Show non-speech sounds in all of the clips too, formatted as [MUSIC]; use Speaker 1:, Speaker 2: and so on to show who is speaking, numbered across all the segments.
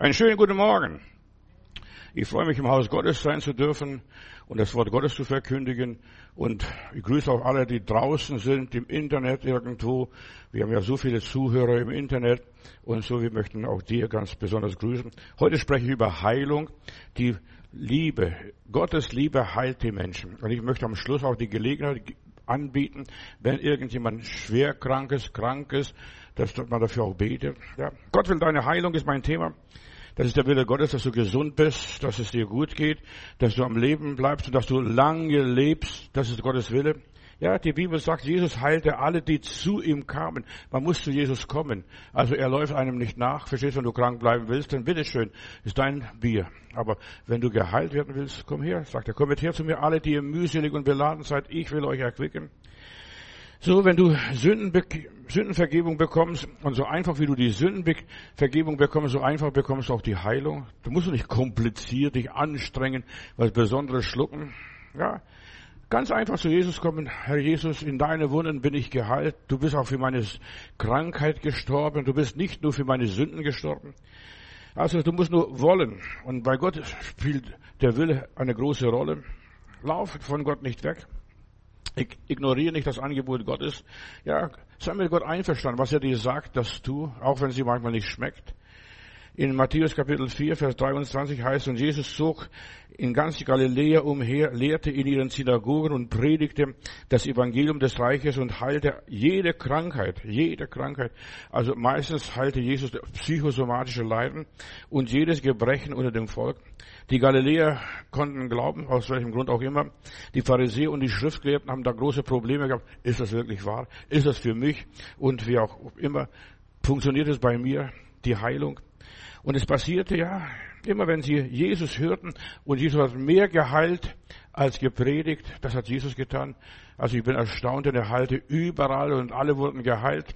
Speaker 1: Einen schönen guten Morgen. Ich freue mich, im Haus Gottes sein zu dürfen und das Wort Gottes zu verkündigen. Und ich grüße auch alle, die draußen sind, im Internet irgendwo. Wir haben ja so viele Zuhörer im Internet und so, wir möchten auch dir ganz besonders grüßen. Heute spreche ich über Heilung, die Liebe. Gottes Liebe heilt die Menschen. Und ich möchte am Schluss auch die Gelegenheit anbieten, wenn irgendjemand schwer krank ist, krank ist, dass man dafür auch betet. Ja. Gott will deine Heilung, ist mein Thema. Das ist der Wille Gottes, dass du gesund bist, dass es dir gut geht, dass du am Leben bleibst und dass du lange lebst. Das ist Gottes Wille. Ja, die Bibel sagt, Jesus heilte alle, die zu ihm kamen. Man muss zu Jesus kommen. Also er läuft einem nicht nach. Verstehst du, wenn du krank bleiben willst, dann bitteschön, ist dein Bier. Aber wenn du geheilt werden willst, komm her, sagt er, kommt her zu mir alle, die ihr mühselig und beladen seid. Ich will euch erquicken. So, wenn du Sündenbe Sündenvergebung bekommst und so einfach wie du die Sündenvergebung bekommst, so einfach bekommst du auch die Heilung. Du musst nicht kompliziert dich anstrengen, was Besonderes schlucken. Ja, ganz einfach zu Jesus kommen. Herr Jesus, in deine Wunden bin ich geheilt. Du bist auch für meine Krankheit gestorben. Du bist nicht nur für meine Sünden gestorben. Also du musst nur wollen. Und bei Gott spielt der Wille eine große Rolle. Lauf von Gott nicht weg. Ignoriere nicht das Angebot Gottes. Ja, sei mit Gott einverstanden, was er dir sagt, das tu, auch wenn sie manchmal nicht schmeckt. In Matthäus Kapitel 4, Vers 23 heißt, und Jesus zog in ganz Galiläa umher, lehrte in ihren Synagogen und predigte das Evangelium des Reiches und heilte jede Krankheit, jede Krankheit. Also meistens heilte Jesus psychosomatische Leiden und jedes Gebrechen unter dem Volk. Die Galiläer konnten glauben, aus welchem Grund auch immer. Die Pharisäer und die Schriftgelehrten haben da große Probleme gehabt. Ist das wirklich wahr? Ist das für mich? Und wie auch immer, funktioniert es bei mir, die Heilung? Und es passierte ja, immer wenn sie Jesus hörten und Jesus hat mehr geheilt als gepredigt, das hat Jesus getan. Also ich bin erstaunt, denn er heilte überall und alle wurden geheilt.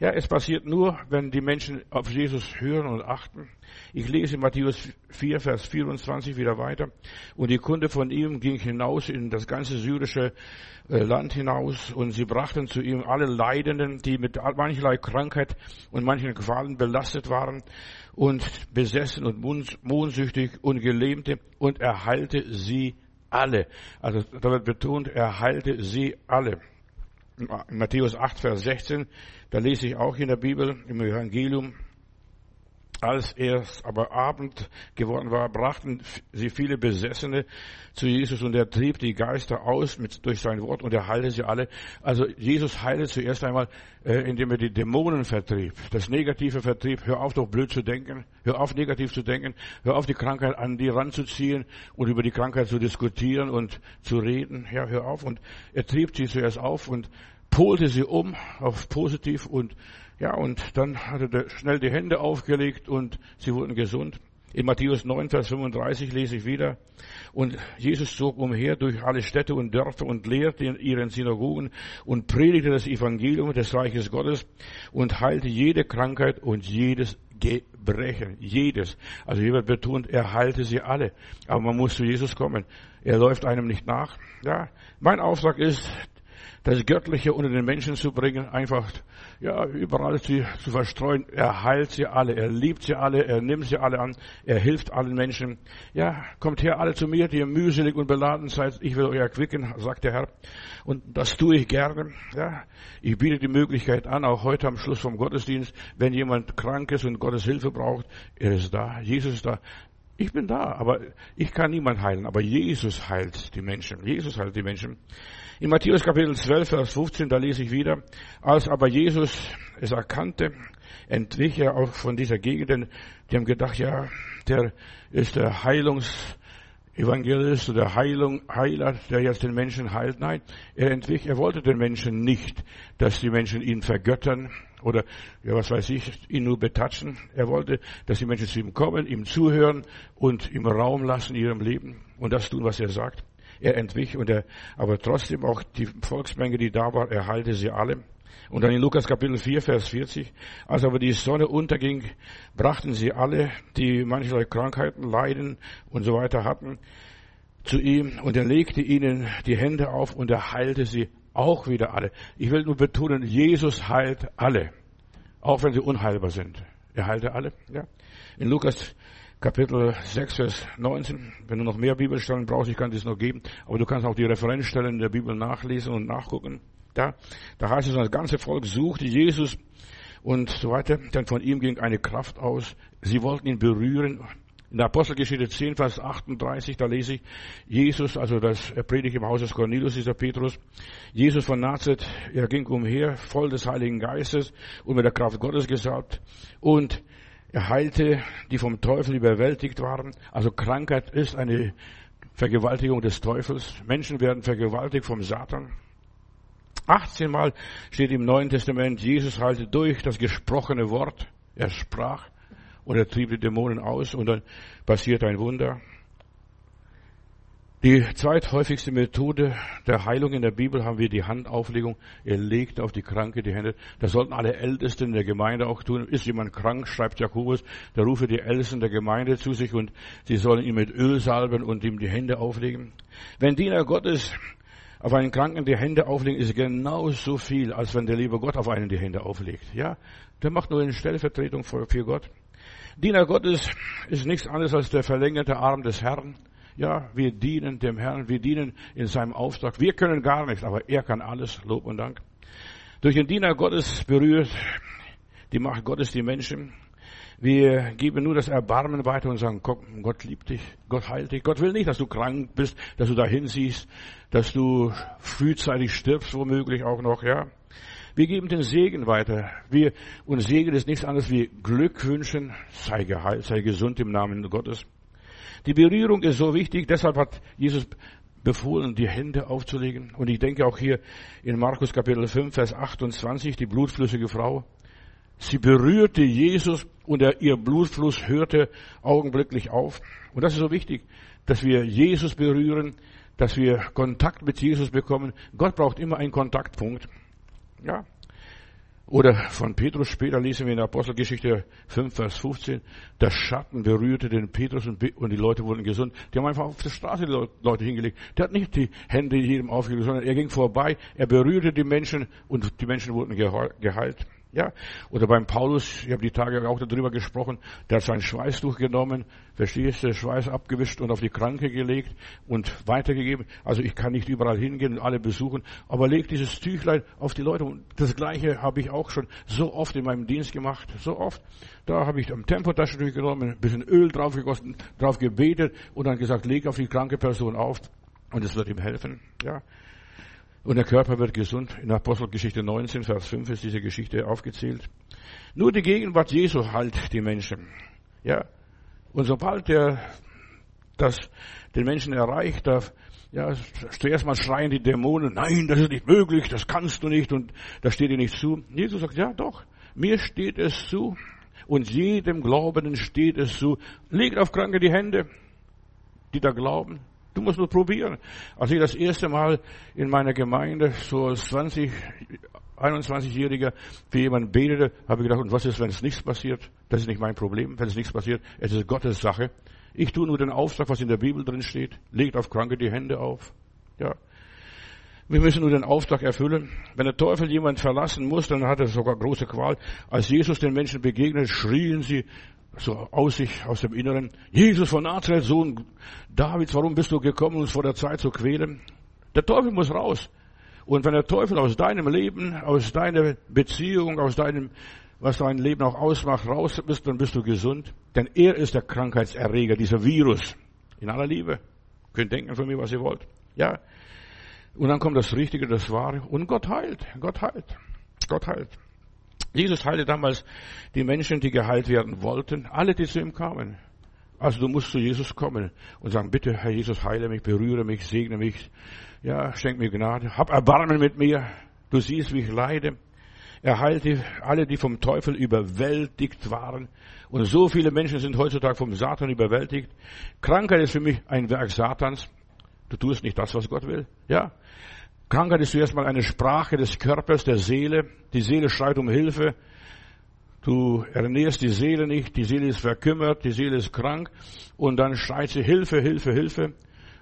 Speaker 1: Ja, es passiert nur, wenn die Menschen auf Jesus hören und achten. Ich lese Matthäus 4, Vers 24 wieder weiter. Und die Kunde von ihm ging hinaus in das ganze syrische äh, Land hinaus und sie brachten zu ihm alle Leidenden, die mit mancherlei Krankheit und manchen Qualen belastet waren und besessen und mondsüchtig und gelähmte und er heilte sie alle. Also da wird betont, er heilte sie alle. Matthäus 8, Vers 16 da lese ich auch in der Bibel, im Evangelium, als es aber Abend geworden war, brachten sie viele Besessene zu Jesus und er trieb die Geister aus mit, durch sein Wort und er heilte sie alle. Also Jesus heilte zuerst einmal, äh, indem er die Dämonen vertrieb, das Negative vertrieb. Hör auf, doch blöd zu denken. Hör auf, negativ zu denken. Hör auf, die Krankheit an die ranzuziehen und über die Krankheit zu diskutieren und zu reden. Ja, hör auf. Und er trieb sie zuerst auf und polte sie um auf positiv und ja, und dann hat er schnell die Hände aufgelegt und sie wurden gesund. In Matthäus 9, Vers 35 lese ich wieder. Und Jesus zog umher durch alle Städte und Dörfer und lehrte in ihren Synagogen und predigte das Evangelium des Reiches Gottes und heilte jede Krankheit und jedes Gebrechen. Jedes. Also hier wird betont, er heilte sie alle. Aber man muss zu Jesus kommen. Er läuft einem nicht nach. Ja, mein Auftrag ist, das Göttliche unter den Menschen zu bringen, einfach ja überall zu, zu verstreuen. Er heilt sie alle, er liebt sie alle, er nimmt sie alle an, er hilft allen Menschen. Ja, kommt her alle zu mir, die ihr mühselig und beladen seid. Ich will euch erquicken, sagt der Herr. Und das tue ich gerne. Ja, ich biete die Möglichkeit an, auch heute am Schluss vom Gottesdienst, wenn jemand krank ist und Gottes Hilfe braucht, er ist da, Jesus ist da. Ich bin da, aber ich kann niemand heilen, aber Jesus heilt die Menschen. Jesus heilt die Menschen. In Matthäus Kapitel 12, Vers 15, da lese ich wieder, als aber Jesus es erkannte, entwich er auch von dieser Gegend, denn die haben gedacht, ja, der ist der Heilungsevangelist oder Heilung, Heiler, der jetzt den Menschen heilt. Nein, er entwich, er wollte den Menschen nicht, dass die Menschen ihn vergöttern oder, ja, was weiß ich, ihn nur betatschen. Er wollte, dass die Menschen zu ihm kommen, ihm zuhören und ihm Raum lassen in ihrem Leben und das tun, was er sagt. Er entwich und er, aber trotzdem auch die Volksmenge, die da war, erhalte sie alle. Und dann in Lukas Kapitel 4, Vers 40, als aber die Sonne unterging, brachten sie alle, die mancherlei Krankheiten leiden und so weiter hatten, zu ihm und er legte ihnen die Hände auf und er heilte sie auch wieder alle. Ich will nur betonen, Jesus heilt alle, auch wenn sie unheilbar sind. Er heilte alle, ja. In Lukas Kapitel 6, Vers 19. Wenn du noch mehr Bibelstellen brauchst, ich kann das noch geben, aber du kannst auch die Referenzstellen in der Bibel nachlesen und nachgucken. Da, da heißt es, das ganze Volk suchte Jesus und so weiter. Denn von ihm ging eine Kraft aus. Sie wollten ihn berühren. In der Apostelgeschichte 10, Vers 38, da lese ich, Jesus, also das predigt im Haus des Cornelius, dieser Petrus, Jesus von Nazareth, er ging umher, voll des Heiligen Geistes und mit der Kraft Gottes gesalbt und er heilte, die vom Teufel überwältigt waren. Also Krankheit ist eine Vergewaltigung des Teufels. Menschen werden vergewaltigt vom Satan. 18 Mal steht im Neuen Testament, Jesus heilte durch das gesprochene Wort. Er sprach und er trieb die Dämonen aus und dann passiert ein Wunder. Die zweithäufigste Methode der Heilung in der Bibel haben wir die Handauflegung. Er legt auf die Kranke die Hände. Das sollten alle Ältesten in der Gemeinde auch tun. Ist jemand krank, schreibt Jakobus, da rufe die Ältesten der Gemeinde zu sich und sie sollen ihn mit Öl salben und ihm die Hände auflegen. Wenn Diener Gottes auf einen Kranken die Hände auflegen, ist genauso viel, als wenn der liebe Gott auf einen die Hände auflegt. Ja, der macht nur eine Stellvertretung für Gott. Diener Gottes ist nichts anderes als der verlängerte Arm des Herrn. Ja, wir dienen dem Herrn, wir dienen in seinem Auftrag. Wir können gar nichts, aber er kann alles. Lob und Dank. Durch den Diener Gottes berührt die Macht Gottes die Menschen. Wir geben nur das Erbarmen weiter und sagen, Gott liebt dich, Gott heilt dich. Gott will nicht, dass du krank bist, dass du dahin siehst, dass du frühzeitig stirbst, womöglich auch noch, ja. Wir geben den Segen weiter. Wir, und Segen ist nichts anderes wie Glück wünschen, sei geheilt, sei gesund im Namen Gottes. Die Berührung ist so wichtig, deshalb hat Jesus befohlen, die Hände aufzulegen. Und ich denke auch hier in Markus Kapitel 5, Vers 28, die blutflüssige Frau. Sie berührte Jesus und er, ihr Blutfluss hörte augenblicklich auf. Und das ist so wichtig, dass wir Jesus berühren, dass wir Kontakt mit Jesus bekommen. Gott braucht immer einen Kontaktpunkt. Ja, oder von Petrus später lesen wir in der Apostelgeschichte 5, Vers 15, der Schatten berührte den Petrus und die Leute wurden gesund. Die haben einfach auf der Straße die Leute hingelegt. Der hat nicht die Hände jedem aufgelegt, sondern er ging vorbei, er berührte die Menschen und die Menschen wurden geheilt. Ja, oder beim Paulus, ich habe die Tage auch darüber gesprochen, der hat sein Schweißtuch genommen, verstehst du, Schweiß abgewischt und auf die Kranke gelegt und weitergegeben. Also ich kann nicht überall hingehen und alle besuchen, aber leg dieses Tüchlein auf die Leute. Und das Gleiche habe ich auch schon so oft in meinem Dienst gemacht, so oft. Da habe ich am Tempotaschentuch genommen, ein bisschen Öl drauf gegossen, drauf gebetet und dann gesagt, leg auf die kranke Person auf und es wird ihm helfen. Ja, und der Körper wird gesund. In Apostelgeschichte 19, Vers 5 ist diese Geschichte aufgezählt. Nur die Gegenwart Jesu heilt die Menschen. Ja. Und sobald er das den Menschen erreicht, da, ja, zuerst mal schreien die Dämonen, nein, das ist nicht möglich, das kannst du nicht und das steht dir nicht zu. Jesus sagt, ja doch, mir steht es zu und jedem Glaubenden steht es zu. Legt auf Kranke die Hände, die da glauben. Du musst nur probieren. Als ich das erste Mal in meiner Gemeinde, so als 20, 21-Jähriger, für jemanden betete, habe ich gedacht, und was ist, wenn es nichts passiert? Das ist nicht mein Problem, wenn es nichts passiert. Es ist Gottes Sache. Ich tue nur den Auftrag, was in der Bibel drin steht. Legt auf Kranke die Hände auf. Ja. Wir müssen nur den Auftrag erfüllen. Wenn der Teufel jemand verlassen muss, dann hat er sogar große Qual. Als Jesus den Menschen begegnet, schrien sie, so aus sich, aus dem Inneren, Jesus von Nazareth, Sohn Davids, warum bist du gekommen, uns vor der Zeit zu quälen? Der Teufel muss raus. Und wenn der Teufel aus deinem Leben, aus deiner Beziehung, aus deinem, was dein Leben auch ausmacht, raus bist, dann bist du gesund. Denn er ist der Krankheitserreger, dieser Virus. In aller Liebe. Könnt denken von mir, was ihr wollt. Ja. Und dann kommt das Richtige, das Wahre. Und Gott heilt. Gott heilt. Gott heilt. Jesus heilte damals die Menschen, die geheilt werden wollten, alle, die zu ihm kamen. Also du musst zu Jesus kommen und sagen, bitte Herr Jesus, heile mich, berühre mich, segne mich, ja, schenk mir Gnade, hab Erbarmen mit mir, du siehst, wie ich leide. Er heilte alle, die vom Teufel überwältigt waren. Und so viele Menschen sind heutzutage vom Satan überwältigt. Krankheit ist für mich ein Werk Satans. Du tust nicht das, was Gott will. Ja. Krankheit ist zuerst mal eine Sprache des Körpers, der Seele. Die Seele schreit um Hilfe. Du ernährst die Seele nicht, die Seele ist verkümmert, die Seele ist krank und dann schreit sie Hilfe, Hilfe, Hilfe.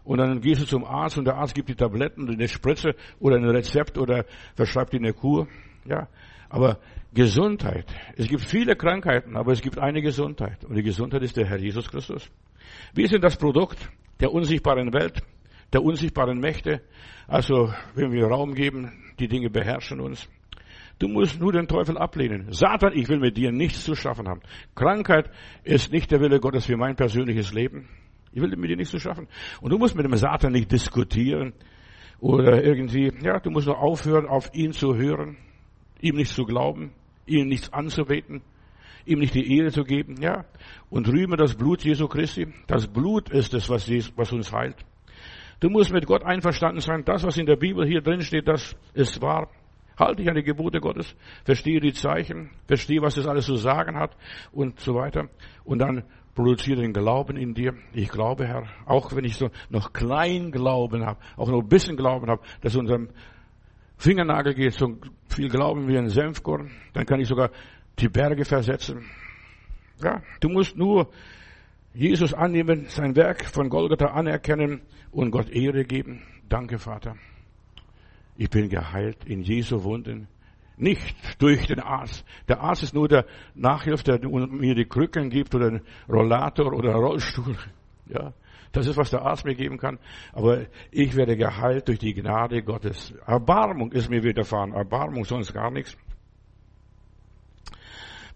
Speaker 1: Und dann gehst du zum Arzt und der Arzt gibt die Tabletten, eine Spritze oder ein Rezept oder verschreibt dir eine Kur. Ja. Aber Gesundheit. Es gibt viele Krankheiten, aber es gibt eine Gesundheit. Und die Gesundheit ist der Herr Jesus Christus. Wir sind das Produkt der unsichtbaren Welt, der unsichtbaren Mächte. Also, wenn wir Raum geben, die Dinge beherrschen uns. Du musst nur den Teufel ablehnen. Satan, ich will mit dir nichts zu schaffen haben. Krankheit ist nicht der Wille Gottes für mein persönliches Leben. Ich will mit dir nichts zu schaffen. Und du musst mit dem Satan nicht diskutieren oder irgendwie, ja, du musst nur aufhören, auf ihn zu hören, ihm nicht zu glauben, ihm nichts anzubeten, ihm nicht die Ehre zu geben, ja. Und rühme das Blut Jesu Christi. Das Blut ist es, was, was uns heilt. Du musst mit Gott einverstanden sein. Das, was in der Bibel hier drin steht, das ist wahr. Halte dich an die Gebote Gottes, verstehe die Zeichen, verstehe, was das alles zu sagen hat und so weiter. Und dann produziere den Glauben in dir. Ich glaube, Herr, auch wenn ich so noch klein Glauben habe, auch nur ein bisschen Glauben habe, dass unserem Fingernagel geht, so viel Glauben wie ein Senfkorn, dann kann ich sogar die Berge versetzen. Ja, du musst nur Jesus annehmen, sein Werk von Golgatha anerkennen und Gott Ehre geben. Danke, Vater. Ich bin geheilt in Jesu Wunden. Nicht durch den Arzt. Der Arzt ist nur der Nachhilfe, der mir die Krücken gibt oder einen Rollator oder einen Rollstuhl. Ja, das ist, was der Arzt mir geben kann. Aber ich werde geheilt durch die Gnade Gottes. Erbarmung ist mir widerfahren. Erbarmung, sonst gar nichts.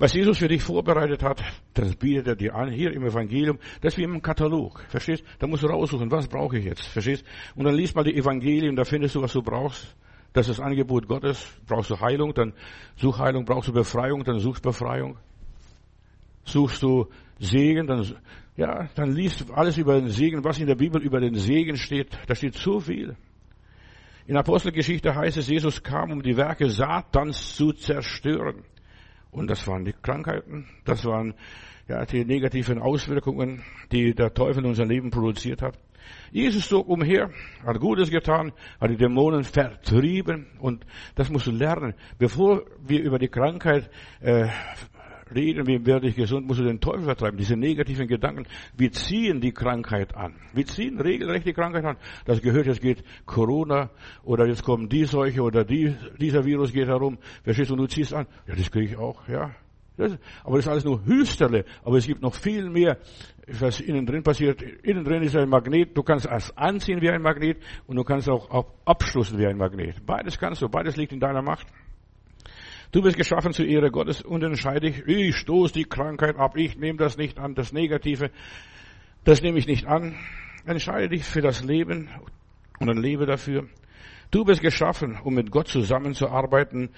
Speaker 1: Was Jesus für dich vorbereitet hat, das bietet er dir an, hier im Evangelium, das ist wie im Katalog. Verstehst? Da musst du raussuchen, was brauche ich jetzt? Verstehst? Und dann liest mal die Evangelien, da findest du, was du brauchst. Das ist das Angebot Gottes. Brauchst du Heilung, dann such Heilung. Brauchst du Befreiung, dann suchst Befreiung. Suchst du Segen, dann, ja, dann liest alles über den Segen, was in der Bibel über den Segen steht. Da steht so viel. In Apostelgeschichte heißt es, Jesus kam, um die Werke Satans zu zerstören. Und das waren die Krankheiten, das waren ja, die negativen Auswirkungen, die der Teufel in unser Leben produziert hat. Jesus zog umher, hat Gutes getan, hat die Dämonen vertrieben und das musst du lernen. Bevor wir über die Krankheit äh, reden, wie werde ich gesund, musst du den Teufel vertreiben. Diese negativen Gedanken, wir ziehen die Krankheit an. Wir ziehen regelrecht die Krankheit an. Das gehört, jetzt geht Corona oder jetzt kommen die Seuche oder die, dieser Virus geht herum. Verstehst du, und du ziehst an. Ja, das kriege ich auch, ja. Das, aber das ist alles nur Hüsterle. Aber es gibt noch viel mehr, was innen drin passiert. Innen drin ist ein Magnet. Du kannst es anziehen wie ein Magnet und du kannst auch abschlussen wie ein Magnet. Beides kannst du. Beides liegt in deiner Macht. Du bist geschaffen zur Ehre Gottes und entscheide ich, ich stoße die Krankheit ab, ich nehme das nicht an, das Negative, das nehme ich nicht an. Entscheide dich für das Leben und dann lebe dafür. Du bist geschaffen, um mit Gott zusammenzuarbeiten.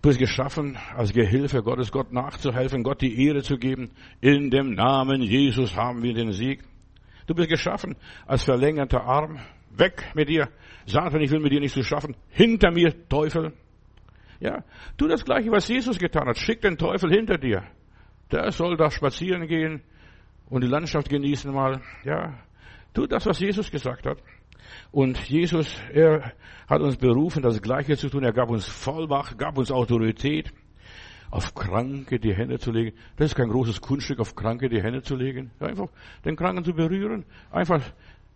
Speaker 1: Du bist geschaffen, als Gehilfe Gottes, Gott nachzuhelfen, Gott die Ehre zu geben. In dem Namen Jesus haben wir den Sieg. Du bist geschaffen als verlängerter Arm. Weg mit dir. Satan, ich will mit dir nicht zu schaffen. Hinter mir, Teufel. Ja, tu das Gleiche, was Jesus getan hat. Schick den Teufel hinter dir. Der soll da spazieren gehen und die Landschaft genießen mal. Ja, tu das, was Jesus gesagt hat. Und Jesus, er hat uns berufen, das Gleiche zu tun. Er gab uns Vollmacht, gab uns Autorität, auf Kranke die Hände zu legen. Das ist kein großes Kunststück, auf Kranke die Hände zu legen. Einfach den Kranken zu berühren. Einfach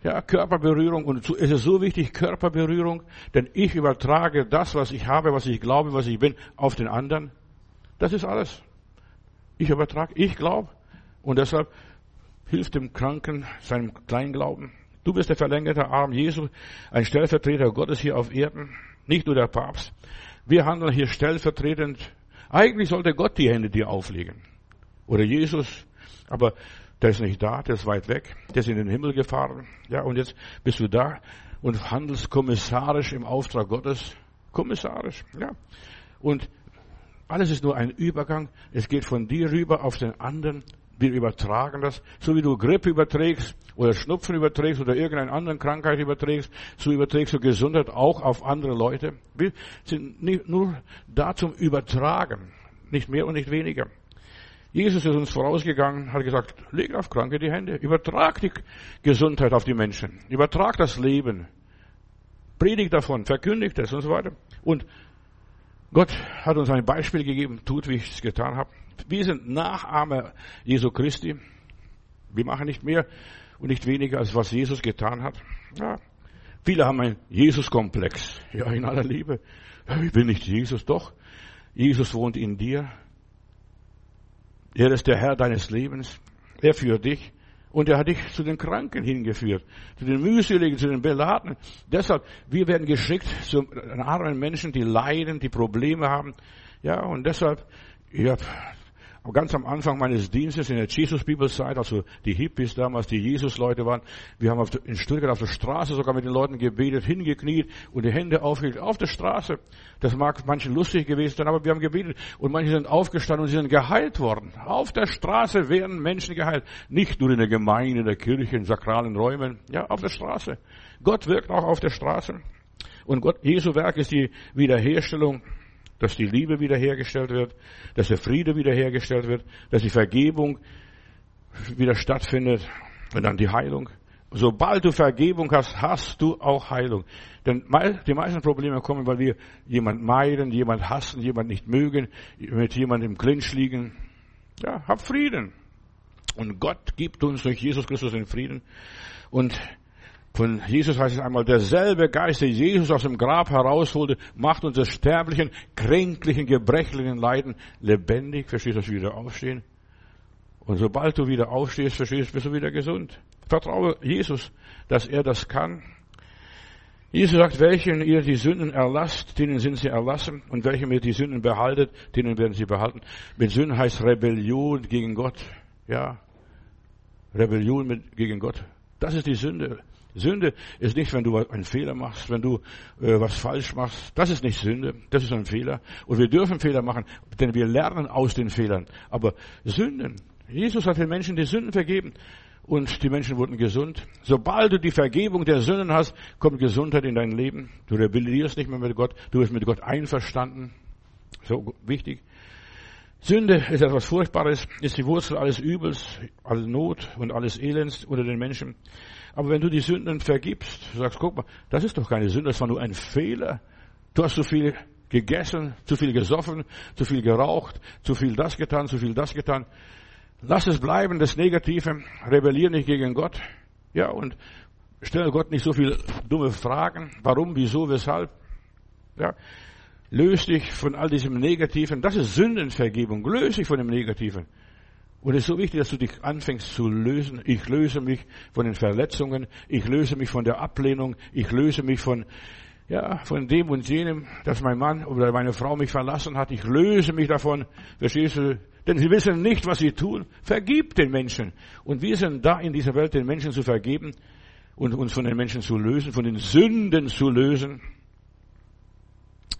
Speaker 1: ja, Körperberührung. Und es ist so wichtig, Körperberührung, denn ich übertrage das, was ich habe, was ich glaube, was ich bin, auf den anderen. Das ist alles. Ich übertrage, ich glaube. Und deshalb hilft dem Kranken seinem Kleinglauben. Du bist der verlängerte Arm Jesu, ein Stellvertreter Gottes hier auf Erden, nicht nur der Papst. Wir handeln hier stellvertretend. Eigentlich sollte Gott die Hände dir auflegen. Oder Jesus. Aber der ist nicht da, der ist weit weg, der ist in den Himmel gefahren. Ja, und jetzt bist du da und handelst kommissarisch im Auftrag Gottes. Kommissarisch, ja. Und alles ist nur ein Übergang. Es geht von dir rüber auf den anderen. Wir übertragen das. So wie du Grippe überträgst oder Schnupfen überträgst oder irgendeine andere Krankheit überträgst, so überträgst du Gesundheit auch auf andere Leute. Wir sind nur da zum Übertragen. Nicht mehr und nicht weniger. Jesus ist uns vorausgegangen, hat gesagt, leg auf Kranke die Hände, übertrag die Gesundheit auf die Menschen, übertrag das Leben, predigt davon, verkündigt es und so weiter. Und Gott hat uns ein Beispiel gegeben, tut, wie ich es getan habe. Wir sind Nachahmer Jesu Christi. Wir machen nicht mehr und nicht weniger, als was Jesus getan hat. Ja. Viele haben einen Jesus-Komplex. Ja, in aller Liebe. Ja, ich bin nicht Jesus, doch. Jesus wohnt in dir. Er ist der Herr deines Lebens. Er führt dich. Und er hat dich zu den Kranken hingeführt, zu den Mühseligen, zu den Beladenen. Deshalb, wir werden geschickt zu armen Menschen, die leiden, die Probleme haben. Ja, und deshalb, ja, ganz am Anfang meines Dienstes in der Jesus-Bibelzeit, also die Hippies damals, die Jesus-Leute waren, wir haben in Stuttgart auf der Straße sogar mit den Leuten gebetet, hingekniet und die Hände aufgelegt auf der Straße. Das mag manchen lustig gewesen sein, aber wir haben gebetet und manche sind aufgestanden und sie sind geheilt worden. Auf der Straße werden Menschen geheilt. Nicht nur in der Gemeinde, in der Kirche, in sakralen Räumen. Ja, auf der Straße. Gott wirkt auch auf der Straße. Und Gott, Jesu Werk ist die Wiederherstellung dass die Liebe wiederhergestellt wird, dass der Friede wiederhergestellt wird, dass die Vergebung wieder stattfindet und dann die Heilung. Sobald du Vergebung hast, hast du auch Heilung. Denn die meisten Probleme kommen, weil wir jemand meiden, jemand hassen, jemand nicht mögen, mit jemandem im Clinch liegen. Ja, hab Frieden. Und Gott gibt uns durch Jesus Christus den Frieden. Und von Jesus heißt es einmal, derselbe Geist, der Jesus aus dem Grab herausholte, macht unsere sterblichen, kränklichen, gebrechlichen Leiden lebendig. Verstehst du, dass wir wieder aufstehen? Und sobald du wieder aufstehst, verstehst du, bist du wieder gesund. Vertraue Jesus, dass er das kann. Jesus sagt, welchen ihr die Sünden erlasst, denen sind sie erlassen. Und welchen ihr die Sünden behaltet, denen werden sie behalten. Mit Sünden heißt Rebellion gegen Gott. Ja. Rebellion mit, gegen Gott. Das ist die Sünde. Sünde ist nicht, wenn du einen Fehler machst, wenn du äh, was falsch machst. Das ist nicht Sünde, das ist ein Fehler. Und wir dürfen Fehler machen, denn wir lernen aus den Fehlern. Aber Sünden, Jesus hat den Menschen die Sünden vergeben und die Menschen wurden gesund. Sobald du die Vergebung der Sünden hast, kommt Gesundheit in dein Leben. Du rebellierst nicht mehr mit Gott, du bist mit Gott einverstanden. So wichtig. Sünde ist etwas Furchtbares, ist die Wurzel alles Übels, aller Not und alles Elends unter den Menschen. Aber wenn du die Sünden vergibst, sagst, guck mal, das ist doch keine Sünde, das war nur ein Fehler. Du hast zu viel gegessen, zu viel gesoffen, zu viel geraucht, zu viel das getan, zu viel das getan. Lass es bleiben, das Negative. Rebellier nicht gegen Gott. Ja, und stell Gott nicht so viel dumme Fragen. Warum, wieso, weshalb? Ja. Löse dich von all diesem Negativen. Das ist Sündenvergebung. Löse dich von dem Negativen. Und es ist so wichtig, dass du dich anfängst zu lösen. Ich löse mich von den Verletzungen. Ich löse mich von der Ablehnung. Ich löse mich von, ja, von dem und jenem, dass mein Mann oder meine Frau mich verlassen hat. Ich löse mich davon. Verstehst du? Denn sie wissen nicht, was sie tun. Vergib den Menschen. Und wir sind da in dieser Welt, den Menschen zu vergeben und uns von den Menschen zu lösen, von den Sünden zu lösen.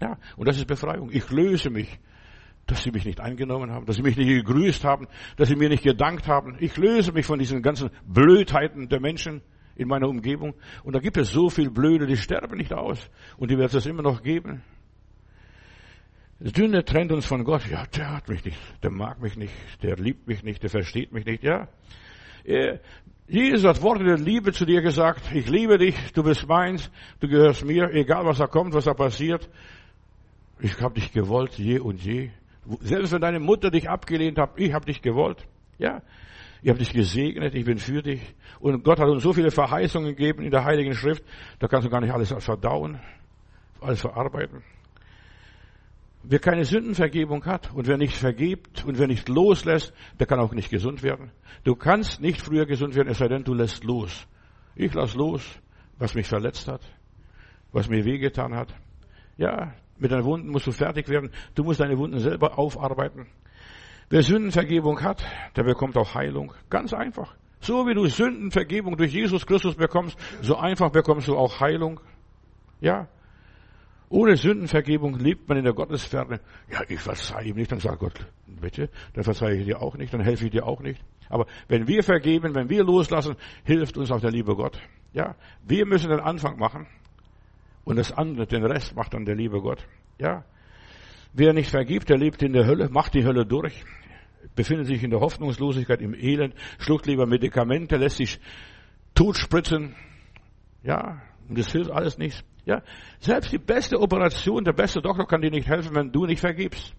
Speaker 1: Ja, und das ist Befreiung. Ich löse mich dass sie mich nicht eingenommen haben, dass sie mich nicht gegrüßt haben, dass sie mir nicht gedankt haben. Ich löse mich von diesen ganzen Blödheiten der Menschen in meiner Umgebung. Und da gibt es so viel Blöde, die sterben nicht aus. Und die wird es immer noch geben. Sünde trennt uns von Gott. Ja, der hat mich nicht, der mag mich nicht, der liebt mich nicht, der versteht mich nicht. Ja, Jesus hat Worte der Liebe zu dir gesagt. Ich liebe dich, du bist meins, du gehörst mir, egal was da kommt, was da passiert. Ich habe dich gewollt, je und je. Selbst wenn deine Mutter dich abgelehnt hat, ich habe dich gewollt. Ja, ich habe dich gesegnet, ich bin für dich. Und Gott hat uns so viele Verheißungen gegeben in der Heiligen Schrift, da kannst du gar nicht alles verdauen, alles verarbeiten. Wer keine Sündenvergebung hat und wer nicht vergibt und wer nicht loslässt, der kann auch nicht gesund werden. Du kannst nicht früher gesund werden, es sei denn, du lässt los. Ich lass los, was mich verletzt hat, was mir wehgetan hat. Ja, mit deinen Wunden musst du fertig werden. Du musst deine Wunden selber aufarbeiten. Wer Sündenvergebung hat, der bekommt auch Heilung. Ganz einfach. So wie du Sündenvergebung durch Jesus Christus bekommst, so einfach bekommst du auch Heilung. Ja. Ohne Sündenvergebung lebt man in der Gottesferne. Ja, ich verzeihe ihm nicht, dann sagt Gott, bitte, dann verzeihe ich dir auch nicht, dann helfe ich dir auch nicht. Aber wenn wir vergeben, wenn wir loslassen, hilft uns auch der liebe Gott. Ja, wir müssen den Anfang machen. Und das andere, den Rest macht dann der liebe Gott. Ja. Wer nicht vergibt, der lebt in der Hölle, macht die Hölle durch, befindet sich in der Hoffnungslosigkeit, im Elend, schluckt lieber Medikamente, lässt sich totspritzen. Ja. Und das hilft alles nichts. Ja. Selbst die beste Operation, der beste Doktor kann dir nicht helfen, wenn du nicht vergibst.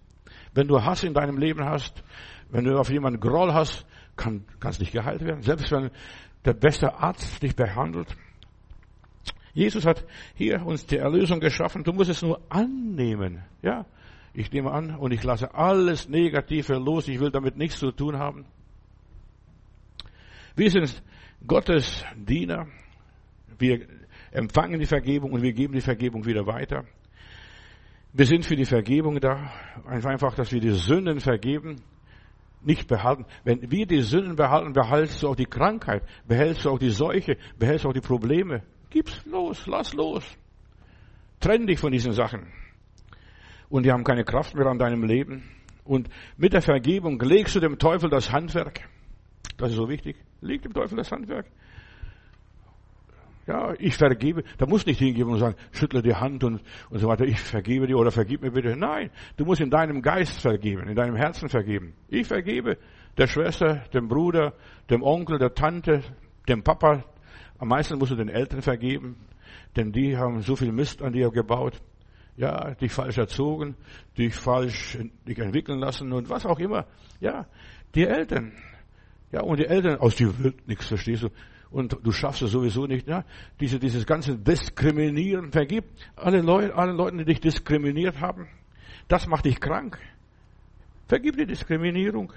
Speaker 1: Wenn du Hass in deinem Leben hast, wenn du auf jemanden Groll hast, kann, kannst nicht geheilt werden. Selbst wenn der beste Arzt dich behandelt, Jesus hat hier uns die Erlösung geschaffen. Du musst es nur annehmen. Ja. Ich nehme an und ich lasse alles Negative los. Ich will damit nichts zu tun haben. Wir sind Gottes Diener. Wir empfangen die Vergebung und wir geben die Vergebung wieder weiter. Wir sind für die Vergebung da. Einfach, dass wir die Sünden vergeben, nicht behalten. Wenn wir die Sünden behalten, behältst du auch die Krankheit, behältst du auch die Seuche, behältst du auch die Probleme. Gib's los, lass los. Trenn dich von diesen Sachen. Und die haben keine Kraft mehr an deinem Leben. Und mit der Vergebung legst du dem Teufel das Handwerk. Das ist so wichtig. Leg dem Teufel das Handwerk. Ja, ich vergebe. Da musst du nicht hingeben und sagen, schüttle die Hand und, und so weiter. Ich vergebe dir oder vergib mir bitte. Nein, du musst in deinem Geist vergeben, in deinem Herzen vergeben. Ich vergebe der Schwester, dem Bruder, dem Onkel, der Tante, dem Papa. Am meisten musst du den Eltern vergeben, denn die haben so viel Mist an dir gebaut. Ja, dich falsch erzogen, dich falsch dich entwickeln lassen und was auch immer. Ja, die Eltern. Ja, und die Eltern, aus dir wird nichts, verstehst du? und du schaffst es sowieso nicht. Ja? Diese, dieses ganze Diskriminieren, vergib alle Leute, alle Leuten, die dich diskriminiert haben. Das macht dich krank. Vergib die Diskriminierung.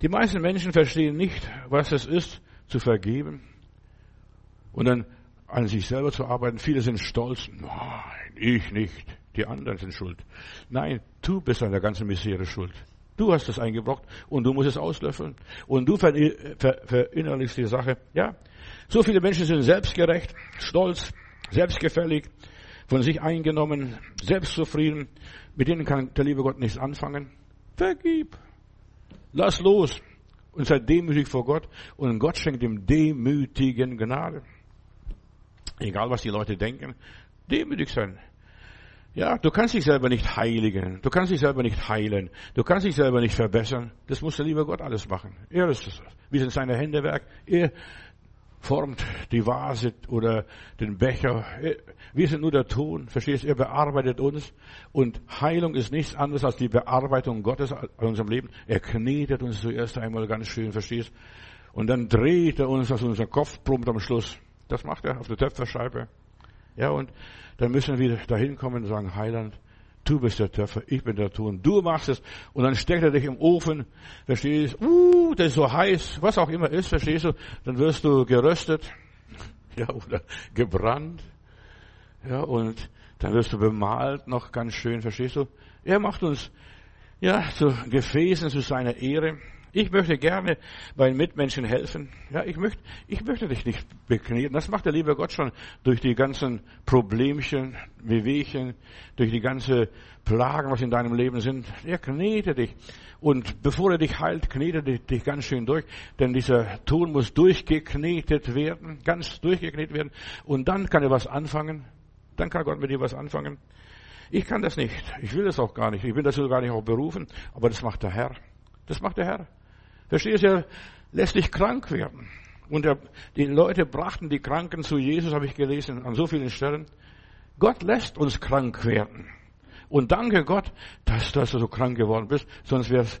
Speaker 1: Die meisten Menschen verstehen nicht, was es ist, zu vergeben und dann an sich selber zu arbeiten. Viele sind stolz. Nein, ich nicht. Die anderen sind schuld. Nein, du bist an der ganzen Misere schuld. Du hast es eingebrockt und du musst es auslöffeln. Und du verinnerlichst die Sache. Ja, so viele Menschen sind selbstgerecht, stolz, selbstgefällig, von sich eingenommen, selbstzufrieden. Mit denen kann der liebe Gott nichts anfangen. Vergib. Lass los und sei demütig vor Gott. Und Gott schenkt dem Demütigen Gnade. Egal was die Leute denken, demütig sein. Ja, du kannst dich selber nicht heiligen. Du kannst dich selber nicht heilen. Du kannst dich selber nicht verbessern. Das muss der liebe Gott alles machen. Er ist es. Wir sind seine Händewerk. Er formt die Vase oder den Becher. Wir sind nur der Ton. Verstehst? du? Er bearbeitet uns. Und Heilung ist nichts anderes als die Bearbeitung Gottes an unserem Leben. Er knetet uns zuerst einmal ganz schön. Verstehst? Und dann dreht er uns, dass unser Kopf plumpt am Schluss. Das macht er auf der Töpferscheibe. Ja, und dann müssen wir dahin kommen und sagen, Heiland, du bist der Töpfer, ich bin der Ton, du machst es. Und dann steckt er dich im Ofen, verstehst du, uh, der ist so heiß, was auch immer ist, verstehst du, dann wirst du geröstet, [LAUGHS] ja, oder gebrannt, ja, und dann wirst du bemalt noch ganz schön, verstehst du? Er macht uns, ja, zu Gefäßen zu seiner Ehre. Ich möchte gerne meinen Mitmenschen helfen. Ja, ich möchte, ich möchte dich nicht bekneten. Das macht der liebe Gott schon durch die ganzen Problemchen, Wehwehchen, durch die ganze Plagen, was in deinem Leben sind. Er knetet dich. Und bevor er dich heilt, knetet er dich ganz schön durch. Denn dieser Ton muss durchgeknetet werden, ganz durchgeknetet werden. Und dann kann er was anfangen. Dann kann Gott mit dir was anfangen. Ich kann das nicht. Ich will das auch gar nicht. Ich bin dazu gar nicht auch berufen. Aber das macht der Herr. Das macht der Herr. Verstehst du, er lässt dich krank werden. Und er, die Leute brachten die Kranken zu Jesus, habe ich gelesen, an so vielen Stellen. Gott lässt uns krank werden. Und danke Gott, dass, dass du so krank geworden bist, sonst, wär's,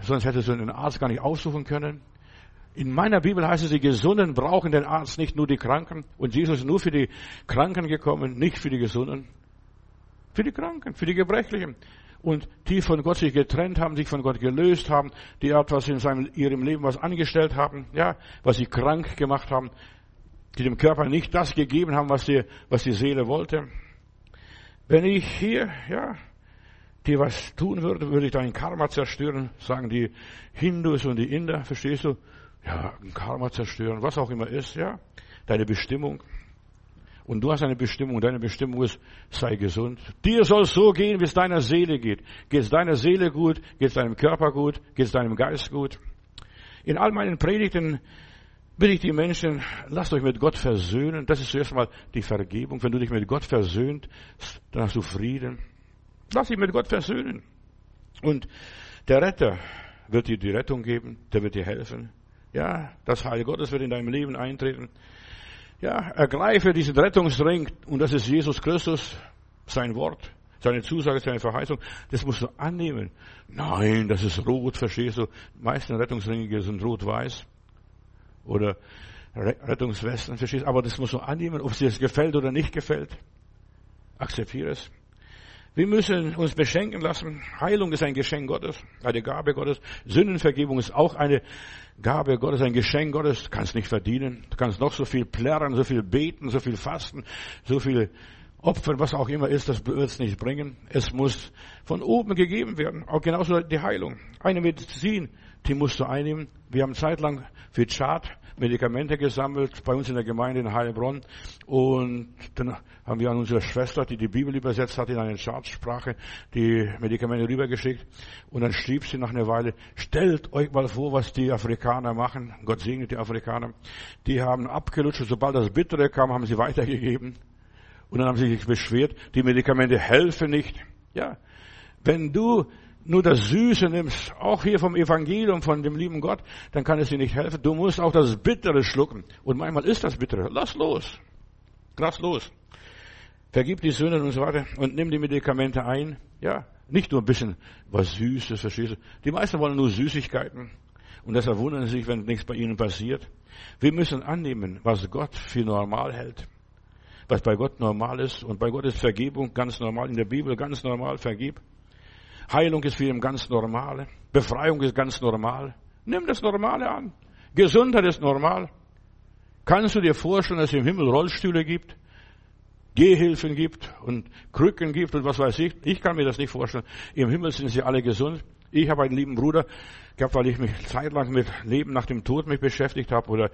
Speaker 1: sonst hättest du den Arzt gar nicht aufsuchen können. In meiner Bibel heißt es, die Gesunden brauchen den Arzt, nicht nur die Kranken. Und Jesus ist nur für die Kranken gekommen, nicht für die Gesunden. Für die Kranken, für die Gebrechlichen und die von Gott sich getrennt haben, sich von Gott gelöst haben, die etwas in seinem, ihrem Leben was angestellt haben, ja, was sie krank gemacht haben, die dem Körper nicht das gegeben haben, was die, was die Seele wollte. Wenn ich hier, ja, die was tun würde, würde ich dein Karma zerstören, sagen die Hindus und die Inder, verstehst du? Ja, Karma zerstören, was auch immer ist, ja, deine Bestimmung. Und du hast eine Bestimmung. Deine Bestimmung ist, sei gesund. Dir soll es so gehen, wie es deiner Seele geht. Geht es deiner Seele gut? Geht es deinem Körper gut? Geht es deinem Geist gut? In all meinen Predigten bitte ich die Menschen, lasst euch mit Gott versöhnen. Das ist zuerst mal die Vergebung. Wenn du dich mit Gott versöhnt, dann hast du Frieden. Lass dich mit Gott versöhnen. Und der Retter wird dir die Rettung geben. Der wird dir helfen. Ja, das Heil Gottes wird in deinem Leben eintreten. Ja, ergreife diesen Rettungsring und das ist Jesus Christus, sein Wort, seine Zusage, seine Verheißung. Das musst du annehmen. Nein, das ist rot, verstehst du? Die meisten Rettungsringe sind rot-weiß oder Rettungswesten, verstehst du? Aber das musst du annehmen, ob es dir gefällt oder nicht gefällt. Akzeptiere es. Wir müssen uns beschenken lassen. Heilung ist ein Geschenk Gottes, eine Gabe Gottes. Sündenvergebung ist auch eine Gabe Gottes, ein Geschenk Gottes. Du kannst nicht verdienen. Du kannst noch so viel plärren, so viel beten, so viel fasten, so viel Opfern, was auch immer ist, das wird es nicht bringen. Es muss von oben gegeben werden. Auch genauso die Heilung. Eine Medizin, die musst du einnehmen. Wir haben zeitlang für Chart Medikamente gesammelt bei uns in der Gemeinde in Heilbronn. Und dann haben wir an unsere Schwester, die die Bibel übersetzt hat in eine Chartsprache, die Medikamente rübergeschickt. Und dann schrieb sie nach einer Weile, stellt euch mal vor, was die Afrikaner machen. Gott segnet die Afrikaner. Die haben abgelutscht. Sobald das Bittere kam, haben sie weitergegeben. Und dann haben sie sich beschwert, die Medikamente helfen nicht. Ja. Wenn du nur das Süße nimmst, auch hier vom Evangelium, von dem lieben Gott, dann kann es dir nicht helfen. Du musst auch das Bittere schlucken. Und manchmal ist das Bittere. Lass los. Lass los. Vergib die Sünden und so weiter und nimm die Medikamente ein. Ja, nicht nur ein bisschen was Süßes, verstehst du? Die meisten wollen nur Süßigkeiten. Und deshalb wundern sie sich, wenn nichts bei ihnen passiert. Wir müssen annehmen, was Gott für normal hält. Was bei Gott normal ist. Und bei Gott ist Vergebung ganz normal. In der Bibel ganz normal. Vergib. Heilung ist für ihn ganz normal. Befreiung ist ganz normal. Nimm das Normale an. Gesundheit ist normal. Kannst du dir vorstellen, dass es im Himmel Rollstühle gibt, Gehhilfen gibt und Krücken gibt und was weiß ich? Ich kann mir das nicht vorstellen. Im Himmel sind sie alle gesund. Ich habe einen lieben Bruder gehabt, weil ich mich zeitlang mit Leben nach dem Tod mich beschäftigt habe oder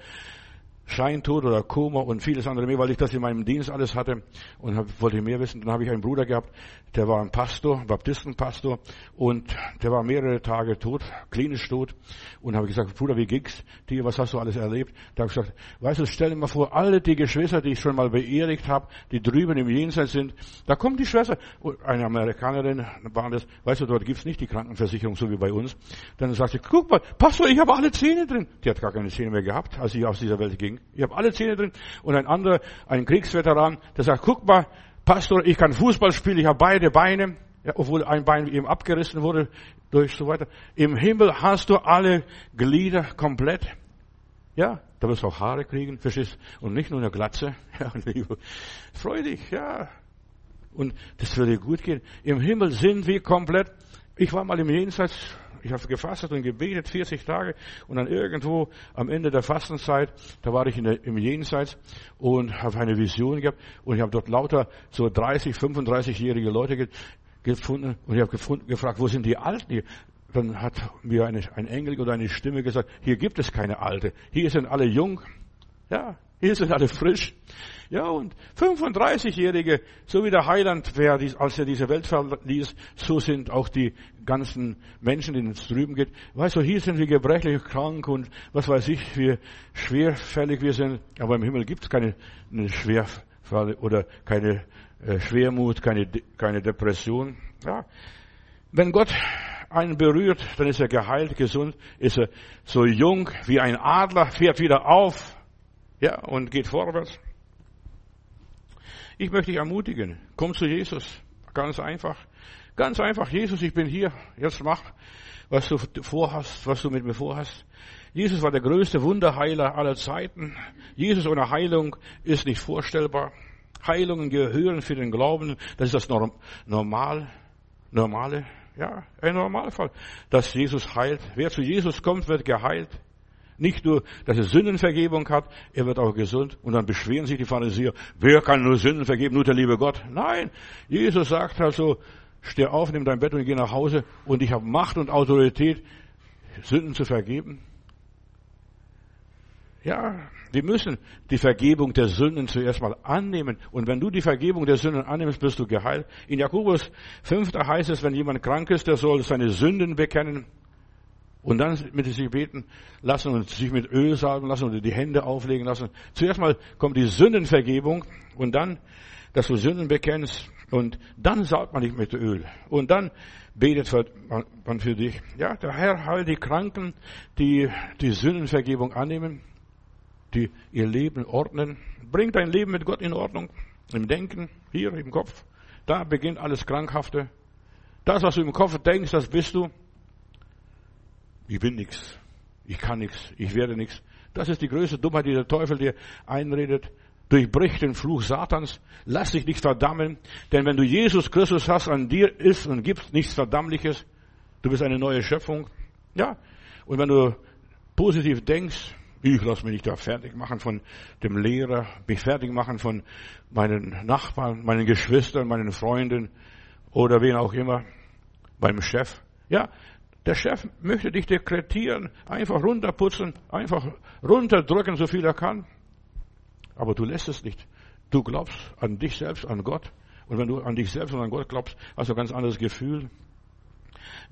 Speaker 1: Scheintod oder Koma und vieles andere mehr, weil ich das in meinem Dienst alles hatte und hab, wollte mehr wissen. Dann habe ich einen Bruder gehabt, der war ein Pastor, Baptistenpastor und der war mehrere Tage tot, klinisch tot und habe gesagt, Bruder, wie ging's dir, was hast du alles erlebt? Da habe ich gesagt, weißt du, stell dir mal vor, alle die Geschwister, die ich schon mal beerdigt habe, die drüben im Jenseits sind, da kommt die Schwester, eine Amerikanerin war das, weißt du, dort gibt's nicht die Krankenversicherung, so wie bei uns. Dann sagt sie, guck mal, Pastor, ich habe alle Zähne drin. Die hat gar keine Zähne mehr gehabt, als sie aus dieser Welt ging. Ich habe alle Zähne drin. Und ein anderer, ein Kriegsveteran, der sagt, guck mal, Pastor, ich kann Fußball spielen, ich habe beide Beine, ja, obwohl ein Bein ihm abgerissen wurde, durch so weiter. Im Himmel hast du alle Glieder komplett. Ja, da wirst du auch Haare kriegen, verstehst? Und nicht nur eine Glatze. [LAUGHS] Ja, freu dich, ja. Und das würde gut gehen. Im Himmel sind wir komplett. Ich war mal im Jenseits, ich habe gefastet und gebetet 40 Tage und dann irgendwo am Ende der Fastenzeit, da war ich der, im Jenseits und habe eine Vision gehabt und ich habe dort lauter so 30, 35-jährige Leute gefunden und ich habe gefragt, wo sind die Alten? Dann hat mir eine, ein Engel oder eine Stimme gesagt, hier gibt es keine Alte, hier sind alle jung, ja, hier sind alle frisch. Ja, und 35-Jährige, so wie der Heiland, wer, als er diese Welt verließ, so sind auch die ganzen Menschen, denen es drüben geht. Weißt du, hier sind wir gebrechlich, krank und was weiß ich, wie schwerfällig wir sind. Aber im Himmel gibt es keine Schwerfall oder keine äh, Schwermut, keine, keine Depression. Ja. Wenn Gott einen berührt, dann ist er geheilt, gesund, ist er so jung wie ein Adler, fährt wieder auf, ja, und geht vorwärts. Ich möchte dich ermutigen. Komm zu Jesus. Ganz einfach. Ganz einfach. Jesus, ich bin hier. Jetzt mach, was du vorhast, was du mit mir vorhast. Jesus war der größte Wunderheiler aller Zeiten. Jesus ohne Heilung ist nicht vorstellbar. Heilungen gehören für den Glauben. Das ist das Normal, Normale. Ja, ein Normalfall. Dass Jesus heilt. Wer zu Jesus kommt, wird geheilt. Nicht nur, dass er Sündenvergebung hat, er wird auch gesund. Und dann beschweren sich die Pharisäer, wer kann nur Sünden vergeben? Nur der liebe Gott. Nein, Jesus sagt also, steh auf, nimm dein Bett und geh nach Hause und ich habe Macht und Autorität, Sünden zu vergeben. Ja, wir müssen die Vergebung der Sünden zuerst mal annehmen. Und wenn du die Vergebung der Sünden annimmst, bist du geheilt. In Jakobus 5. heißt es, wenn jemand krank ist, der soll seine Sünden bekennen und dann mit sich beten lassen und sich mit Öl salben lassen oder die Hände auflegen lassen. Zuerst mal kommt die Sündenvergebung und dann, dass du Sünden bekennst und dann salbt man dich mit Öl und dann betet man für dich. Ja, der Herr heilt die Kranken, die die Sündenvergebung annehmen, die ihr Leben ordnen. Bring dein Leben mit Gott in Ordnung, im Denken, hier im Kopf. Da beginnt alles Krankhafte. Das, was du im Kopf denkst, das bist du ich bin nichts, ich kann nichts, ich werde nichts. Das ist die größte Dummheit, die der Teufel dir einredet. Durchbrich den Fluch Satans. Lass dich nicht verdammen. Denn wenn du Jesus Christus hast, an dir ist und gibt nichts Verdammliches. Du bist eine neue Schöpfung. Ja. Und wenn du positiv denkst, ich lasse mich nicht da fertig machen von dem Lehrer, mich fertig machen von meinen Nachbarn, meinen Geschwistern, meinen Freunden oder wen auch immer, beim Chef. Ja, der Chef möchte dich dekretieren, einfach runterputzen, einfach runterdrücken, so viel er kann. Aber du lässt es nicht. Du glaubst an dich selbst, an Gott. Und wenn du an dich selbst und an Gott glaubst, hast du ein ganz anderes Gefühl.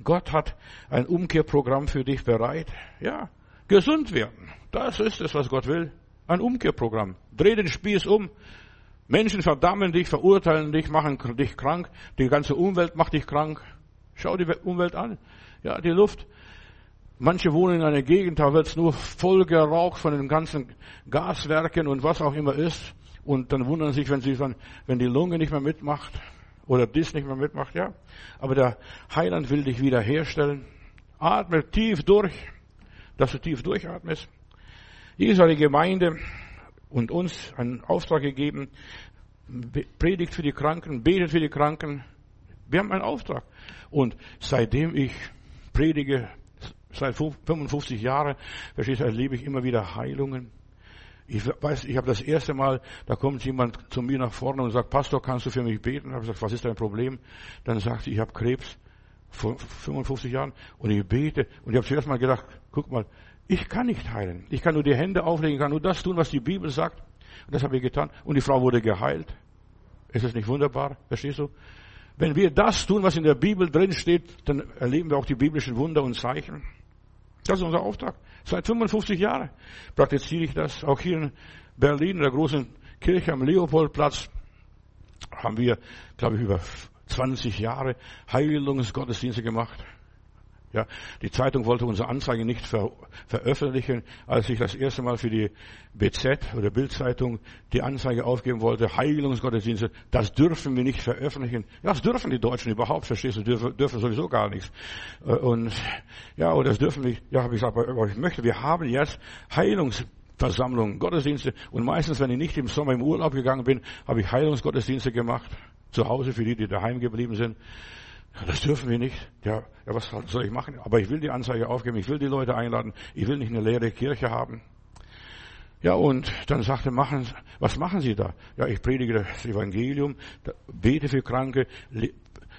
Speaker 1: Gott hat ein Umkehrprogramm für dich bereit. Ja, gesund werden. Das ist es, was Gott will. Ein Umkehrprogramm. Dreh den Spieß um. Menschen verdammen dich, verurteilen dich, machen dich krank. Die ganze Umwelt macht dich krank. Schau die Umwelt an. Ja, die Luft. Manche wohnen in einer Gegend, da wird's nur voll geraucht von den ganzen Gaswerken und was auch immer ist. Und dann wundern sich, wenn sie wenn die Lunge nicht mehr mitmacht oder dies nicht mehr mitmacht, ja. Aber der Heiland will dich wieder herstellen. Atme tief durch dass du tief durchatmest. Jesus hat die Gemeinde und uns einen Auftrag gegeben, predigt für die Kranken, betet für die Kranken. Wir haben einen Auftrag. Und seitdem ich predige, seit 55 Jahren, verstehst du, erlebe ich immer wieder Heilungen. Ich weiß, ich habe das erste Mal, da kommt jemand zu mir nach vorne und sagt, Pastor, kannst du für mich beten? Ich habe gesagt, was ist dein Problem? Dann sagt sie, ich habe Krebs vor 55 Jahren und ich bete und ich habe zuerst mal gedacht, guck mal, ich kann nicht heilen. Ich kann nur die Hände auflegen, kann nur das tun, was die Bibel sagt. Und das habe ich getan. Und die Frau wurde geheilt. Ist das nicht wunderbar? Verstehst du? Wenn wir das tun, was in der Bibel drin steht, dann erleben wir auch die biblischen Wunder und Zeichen. Das ist unser Auftrag. Seit 55 Jahren praktiziere ich das. Auch hier in Berlin, in der großen Kirche am Leopoldplatz, haben wir, glaube ich, über 20 Jahre Heilungsgottesdienste gemacht. Ja, die Zeitung wollte unsere Anzeige nicht ver veröffentlichen, als ich das erste Mal für die BZ oder Bildzeitung die Anzeige aufgeben wollte, Heilungsgottesdienste, das dürfen wir nicht veröffentlichen. Das dürfen die Deutschen überhaupt, verstehst du, dürfen, dürfen sowieso gar nichts. Äh, und ja, und das dürfen wir, ja, habe ich gesagt, aber ich möchte, wir haben jetzt Heilungsversammlungen, Gottesdienste und meistens, wenn ich nicht im Sommer im Urlaub gegangen bin, habe ich Heilungsgottesdienste gemacht zu Hause für die, die daheim geblieben sind. Das dürfen wir nicht. Ja, ja, was soll ich machen? Aber ich will die Anzeige aufgeben, ich will die Leute einladen, ich will nicht eine leere Kirche haben. Ja, und dann sagte, machen, was machen Sie da? Ja, ich predige das Evangelium, bete für Kranke,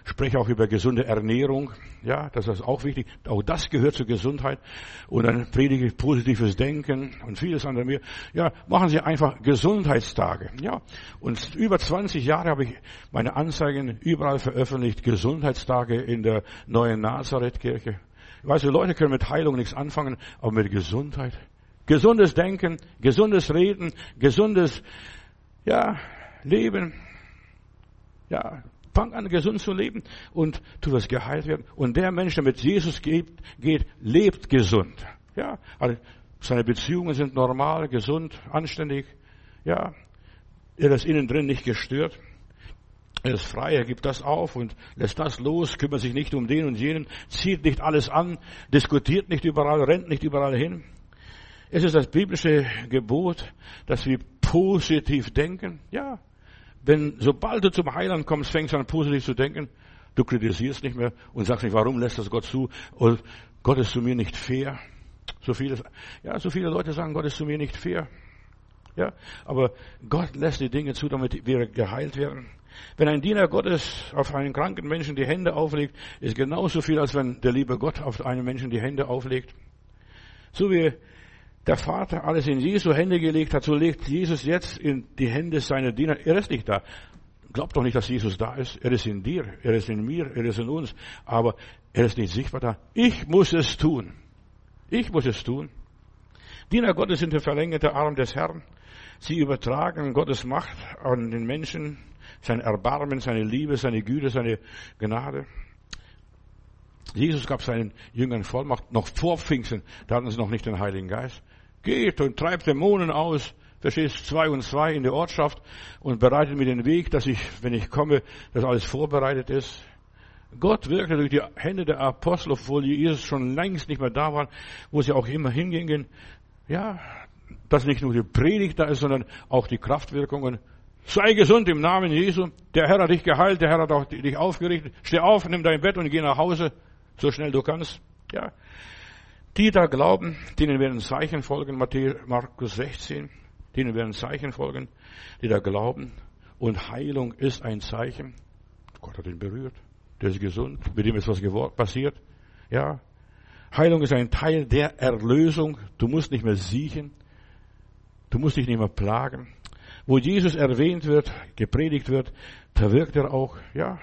Speaker 1: spreche auch über gesunde Ernährung. Ja, das ist auch wichtig. Auch das gehört zur Gesundheit. Und dann predige ich positives Denken und vieles andere mehr. Ja, machen Sie einfach Gesundheitstage. Ja, und über 20 Jahre habe ich meine Anzeigen überall veröffentlicht. Gesundheitstage in der neuen Nazareth-Kirche. Weißt du, Leute können mit Heilung nichts anfangen, aber mit Gesundheit. Gesundes Denken, gesundes Reden, gesundes, ja, Leben. Ja, Fang an, gesund zu leben und du wirst geheilt werden. Und der Mensch, der mit Jesus geht, geht lebt gesund. Ja, also seine Beziehungen sind normal, gesund, anständig. Ja, er ist innen drin nicht gestört. Er ist frei, er gibt das auf und lässt das los, kümmert sich nicht um den und jenen, zieht nicht alles an, diskutiert nicht überall, rennt nicht überall hin. Es ist das biblische Gebot, dass wir positiv denken. Ja, wenn, sobald du zum Heiland kommst, fängst du an positiv zu denken. Du kritisierst nicht mehr und sagst nicht, warum lässt das Gott zu? Und Gott ist zu mir nicht fair. So viele, ja, so viele Leute sagen, Gott ist zu mir nicht fair. Ja, aber Gott lässt die Dinge zu, damit wir geheilt werden. Wenn ein Diener Gottes auf einen kranken Menschen die Hände auflegt, ist genauso viel, als wenn der liebe Gott auf einen Menschen die Hände auflegt. So wie der Vater alles in Jesu Hände gelegt hat, so legt Jesus jetzt in die Hände seiner Diener. Er ist nicht da. Glaub doch nicht, dass Jesus da ist. Er ist in dir, er ist in mir, er ist in uns. Aber er ist nicht sichtbar da. Ich muss es tun. Ich muss es tun. Diener Gottes sind der verlängerte Arm des Herrn. Sie übertragen Gottes Macht an den Menschen, sein Erbarmen, seine Liebe, seine Güte, seine Gnade. Jesus gab seinen Jüngern Vollmacht noch vor Pfingsten. Da hatten sie noch nicht den Heiligen Geist. Geht und treibt Dämonen aus, verstehst, zwei und zwei in der Ortschaft und bereitet mir den Weg, dass ich, wenn ich komme, dass alles vorbereitet ist. Gott wirkte durch die Hände der Apostel, obwohl Jesus schon längst nicht mehr da war, wo sie auch immer hingingen. Ja, dass nicht nur die Predigt da ist, sondern auch die Kraftwirkungen. Sei gesund im Namen Jesu. Der Herr hat dich geheilt, der Herr hat auch dich aufgerichtet. Steh auf, nimm dein Bett und geh nach Hause, so schnell du kannst. Ja. Die da glauben, denen werden Zeichen folgen, Markus 16, denen werden Zeichen folgen, die da glauben. Und Heilung ist ein Zeichen. Gott hat ihn berührt. Der ist gesund. Mit ihm ist was passiert. Ja. Heilung ist ein Teil der Erlösung. Du musst nicht mehr siechen. Du musst dich nicht mehr plagen. Wo Jesus erwähnt wird, gepredigt wird, da wirkt er auch, ja.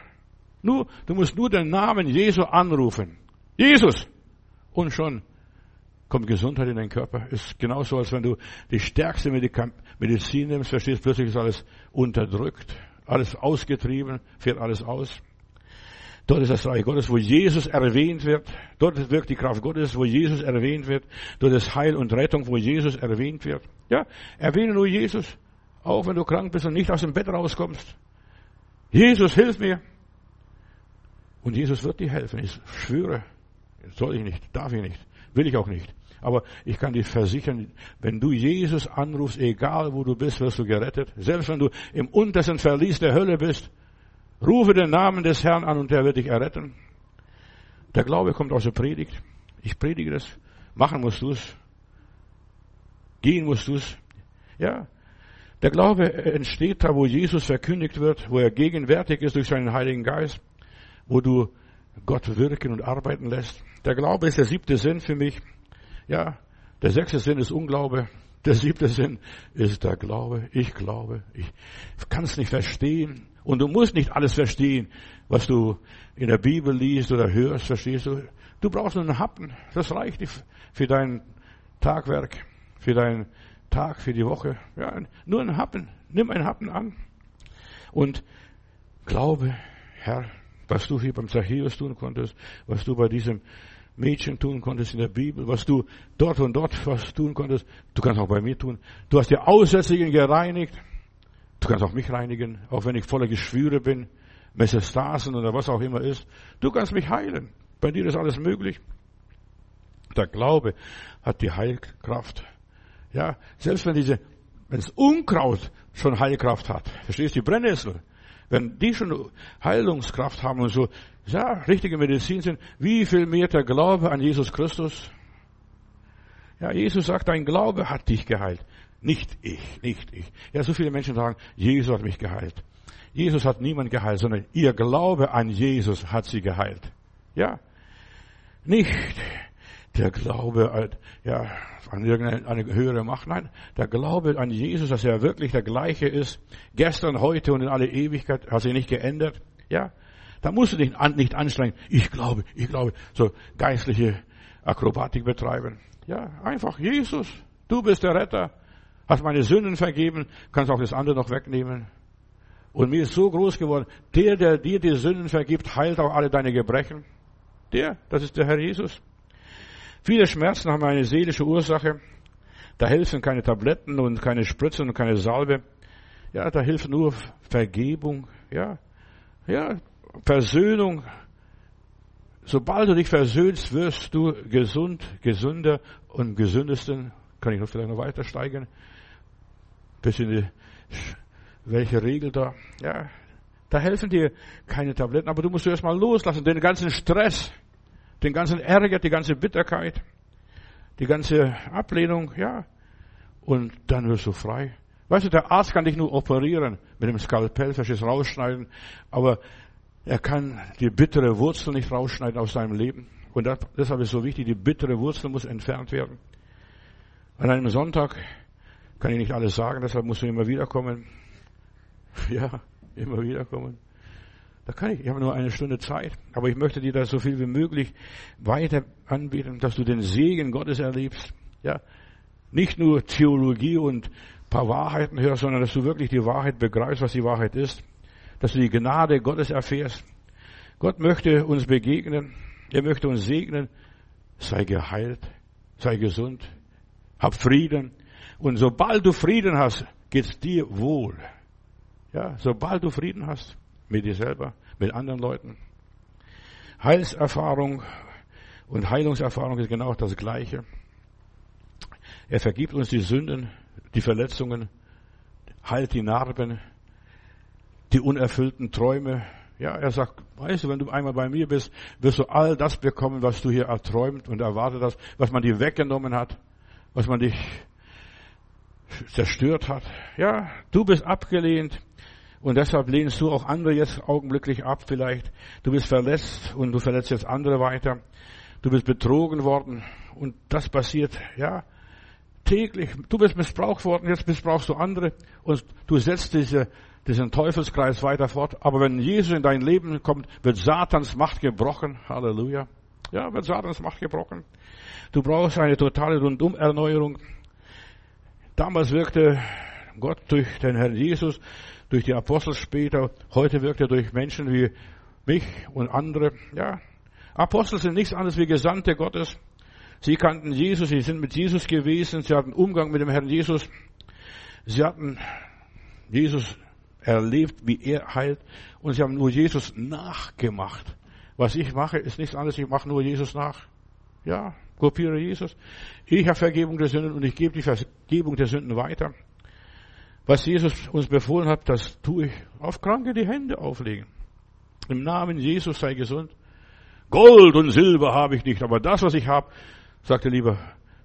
Speaker 1: Nur, du musst nur den Namen Jesu anrufen. Jesus! Und schon kommt Gesundheit in deinen Körper. Ist genauso, als wenn du die stärkste Medizin nimmst, verstehst, plötzlich ist alles unterdrückt, alles ausgetrieben, fährt alles aus. Dort ist das Reich Gottes, wo Jesus erwähnt wird. Dort wirkt die Kraft Gottes, wo Jesus erwähnt wird. Dort ist Heil und Rettung, wo Jesus erwähnt wird. Ja, erwähne nur Jesus. Auch wenn du krank bist und nicht aus dem Bett rauskommst. Jesus, hilf mir. Und Jesus wird dir helfen. Ich schwöre. Soll ich nicht, darf ich nicht, will ich auch nicht. Aber ich kann dir versichern, wenn du Jesus anrufst, egal wo du bist, wirst du gerettet. Selbst wenn du im untersten Verlies der Hölle bist, Rufe den Namen des Herrn an und er wird dich erretten. Der Glaube kommt aus der Predigt. Ich predige das. Machen musst du es. Gehen musst du es. Ja. Der Glaube entsteht da, wo Jesus verkündigt wird, wo er gegenwärtig ist durch seinen Heiligen Geist, wo du Gott wirken und arbeiten lässt. Der Glaube ist der siebte Sinn für mich. Ja. Der sechste Sinn ist Unglaube. Der siebte Sinn ist der Glaube. Ich glaube. Ich kann es nicht verstehen. Und du musst nicht alles verstehen, was du in der Bibel liest oder hörst, verstehst du? Du brauchst nur einen Happen. Das reicht für dein Tagwerk, für deinen Tag, für die Woche. Ja, nur einen Happen. Nimm einen Happen an. Und glaube, Herr, was du hier beim Zachäus tun konntest, was du bei diesem Mädchen tun konntest in der Bibel, was du dort und dort was tun konntest, du kannst auch bei mir tun. Du hast die Aussätzigen gereinigt. Du kannst auch mich reinigen, auch wenn ich voller Geschwüre bin, Metastasen oder was auch immer ist. Du kannst mich heilen. Bei dir ist alles möglich. Der Glaube hat die Heilkraft. Ja, selbst wenn diese, wenn das Unkraut schon Heilkraft hat, verstehst du, die Brennnessel, wenn die schon Heilungskraft haben und so, ja, richtige Medizin sind, wie viel mehr der Glaube an Jesus Christus? Ja, Jesus sagt, dein Glaube hat dich geheilt. Nicht ich, nicht ich. Ja, so viele Menschen sagen, Jesus hat mich geheilt. Jesus hat niemand geheilt, sondern ihr Glaube an Jesus hat sie geheilt. Ja. Nicht der Glaube ja, an irgendeine höhere Macht. Nein, der Glaube an Jesus, dass er wirklich der gleiche ist, gestern, heute und in alle Ewigkeit, hat sich nicht geändert. Ja. Da musst du dich nicht anstrengen. Ich glaube, ich glaube, so geistliche Akrobatik betreiben. Ja, einfach Jesus. Du bist der Retter hast meine Sünden vergeben, kannst auch das andere noch wegnehmen. Und mir ist so groß geworden, der, der dir die Sünden vergibt, heilt auch alle deine Gebrechen. Der, das ist der Herr Jesus. Viele Schmerzen haben eine seelische Ursache. Da helfen keine Tabletten und keine Spritzen und keine Salbe. Ja, da hilft nur Vergebung. Ja, ja, Versöhnung. Sobald du dich versöhnst, wirst du gesund, gesünder und gesündesten. Kann ich noch vielleicht noch weiter steigern? bisschen die, welche Regel da, ja, da helfen dir keine Tabletten, aber du musst erst mal loslassen, den ganzen Stress, den ganzen Ärger, die ganze Bitterkeit, die ganze Ablehnung, ja, und dann wirst du frei. Weißt du, der Arzt kann dich nur operieren, mit dem Skalpell, verstehst, rausschneiden, aber er kann die bittere Wurzel nicht rausschneiden aus deinem Leben. Und das, deshalb ist es so wichtig, die bittere Wurzel muss entfernt werden. An einem Sonntag kann ich nicht alles sagen, deshalb musst du immer wiederkommen. [LAUGHS] Ja, immer wiederkommen. Da kann ich, ich habe nur eine Stunde Zeit, aber ich möchte dir das so viel wie möglich weiter anbieten, dass du den Segen Gottes erlebst. Ja, nicht nur Theologie und paar Wahrheiten hörst, sondern dass du wirklich die Wahrheit begreifst, was die Wahrheit ist, dass du die Gnade Gottes erfährst. Gott möchte uns begegnen, er möchte uns segnen. Sei geheilt, sei gesund, hab Frieden, und sobald du Frieden hast, geht's dir wohl. Ja, sobald du Frieden hast mit dir selber, mit anderen Leuten. Heilserfahrung und Heilungserfahrung ist genau das Gleiche. Er vergibt uns die Sünden, die Verletzungen, heilt die Narben, die unerfüllten Träume. Ja, er sagt, weißt du, wenn du einmal bei mir bist, wirst du all das bekommen, was du hier erträumt und erwartet hast, was man dir weggenommen hat, was man dich zerstört hat. Ja, du bist abgelehnt und deshalb lehnst du auch andere jetzt augenblicklich ab vielleicht. Du bist verletzt und du verletzt jetzt andere weiter. Du bist betrogen worden und das passiert, ja, täglich. Du bist missbraucht worden, jetzt missbrauchst du andere und du setzt diese, diesen Teufelskreis weiter fort. Aber wenn Jesus in dein Leben kommt, wird Satans Macht gebrochen. Halleluja. Ja, wird Satans Macht gebrochen. Du brauchst eine totale Rundumerneuerung. Damals wirkte Gott durch den Herrn Jesus, durch die Apostel später. Heute wirkt er durch Menschen wie mich und andere. Ja, Apostel sind nichts anderes wie Gesandte Gottes. Sie kannten Jesus, sie sind mit Jesus gewesen, sie hatten Umgang mit dem Herrn Jesus. Sie hatten Jesus erlebt, wie er heilt und sie haben nur Jesus nachgemacht. Was ich mache, ist nichts anderes, ich mache nur Jesus nach. Ja, kopiere Jesus. Ich habe Vergebung der Sünden und ich gebe die Vergebung der Sünden weiter. Was Jesus uns befohlen hat, das tue ich. Auf Kranke die Hände auflegen. Im Namen Jesus sei gesund. Gold und Silber habe ich nicht, aber das, was ich habe, sagte lieber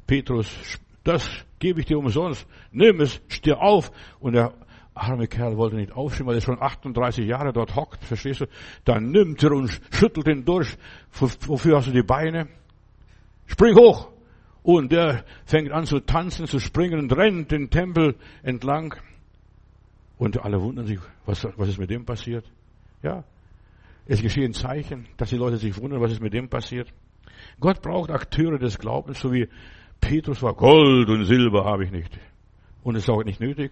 Speaker 1: Petrus, das gebe ich dir umsonst. Nimm es, steh auf. Und der arme Kerl wollte nicht aufstehen, weil er schon 38 Jahre dort hockt, verstehst du? Dann nimmt er und schüttelt ihn durch. Wofür hast du die Beine? Spring hoch! Und der fängt an zu tanzen, zu springen und rennt den Tempel entlang. Und alle wundern sich, was, was ist mit dem passiert? Ja. Es geschehen Zeichen, dass die Leute sich wundern, was ist mit dem passiert. Gott braucht Akteure des Glaubens, so wie Petrus war. Gold und Silber habe ich nicht. Und es ist auch nicht nötig.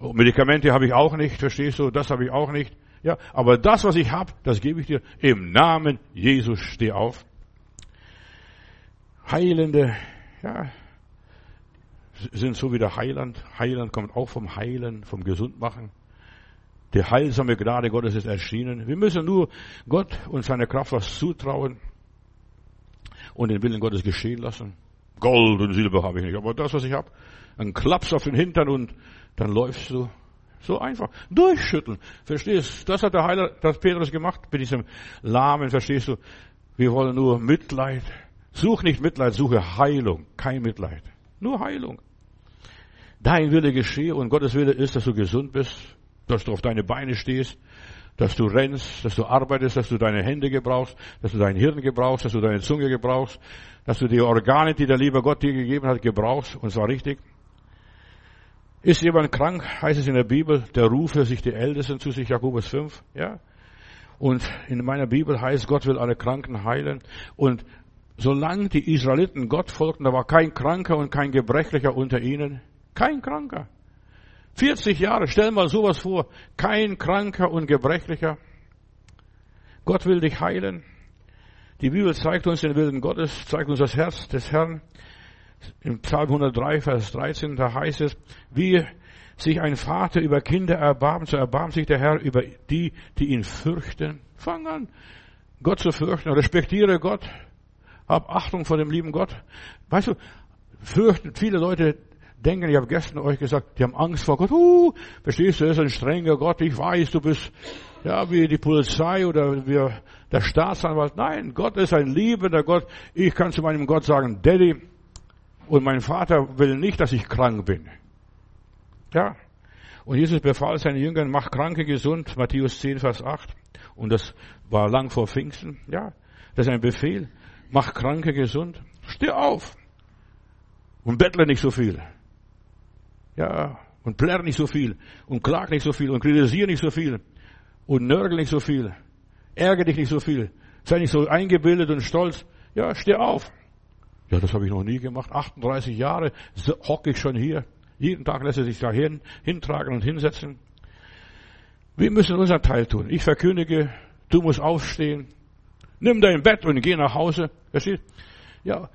Speaker 1: Medikamente habe ich auch nicht, verstehst du? Das habe ich auch nicht. Ja, aber das, was ich habe, das gebe ich dir. Im Namen Jesus steh auf. Heilende, ja, sind so wie der Heiland. Heiland kommt auch vom Heilen, vom Gesundmachen. Die heilsame Gnade Gottes ist erschienen. Wir müssen nur Gott und seiner Kraft was zutrauen und den Willen Gottes geschehen lassen. Gold und Silber habe ich nicht, aber das, was ich habe, ein Klaps auf den Hintern und dann läufst du. So einfach. Durchschütteln. Verstehst? Das hat der Heiler, das Petrus gemacht mit diesem Lahmen, verstehst du? Wir wollen nur Mitleid. Such nicht Mitleid, suche Heilung. Kein Mitleid. Nur Heilung. Dein Wille geschehe und Gottes Wille ist, dass du gesund bist, dass du auf deine Beine stehst, dass du rennst, dass du arbeitest, dass du deine Hände gebrauchst, dass du dein Hirn gebrauchst, dass du deine Zunge gebrauchst, dass du die Organe, die der liebe Gott dir gegeben hat, gebrauchst, und zwar richtig. Ist jemand krank, heißt es in der Bibel, der rufe sich die Ältesten zu sich, Jakobus 5, ja. Und in meiner Bibel heißt, Gott will alle Kranken heilen. Und solange die Israeliten Gott folgten, da war kein Kranker und kein Gebrechlicher unter ihnen. Kein Kranker. 40 Jahre, stell mal sowas vor. Kein Kranker und Gebrechlicher. Gott will dich heilen. Die Bibel zeigt uns den Willen Gottes, zeigt uns das Herz des Herrn. Im Psalm 103, Vers 13, da heißt es, wie sich ein Vater über Kinder erbarmt, so erbarmt sich der Herr über die, die ihn fürchten. Fang an, Gott zu fürchten. Respektiere Gott. Hab Achtung vor dem lieben Gott. Weißt du, fürchten viele Leute denken, ich habe gestern euch gesagt, die haben Angst vor Gott. Uh, verstehst du, er ist ein strenger Gott. Ich weiß, du bist ja wie die Polizei oder wie der Staatsanwalt. Nein, Gott ist ein liebender Gott. Ich kann zu meinem Gott sagen, Daddy, und mein Vater will nicht, dass ich krank bin. Ja. Und Jesus befahl seinen Jüngern, mach Kranke gesund, Matthäus 10, Vers 8. Und das war lang vor Pfingsten. Ja. Das ist ein Befehl. Mach Kranke gesund. Steh auf. Und bettle nicht so viel. Ja. Und plärr nicht so viel. Und klag nicht so viel. Und kritisiere nicht so viel. Und nörgel nicht so viel. Ärgere dich nicht so viel. Sei nicht so eingebildet und stolz. Ja, steh auf. Ja, das habe ich noch nie gemacht. 38 Jahre hocke ich schon hier. Jeden Tag lässt er sich da hin, hintragen und hinsetzen. Wir müssen unseren Teil tun. Ich verkündige, du musst aufstehen. Nimm dein Bett und geh nach Hause. Versteht? Ja,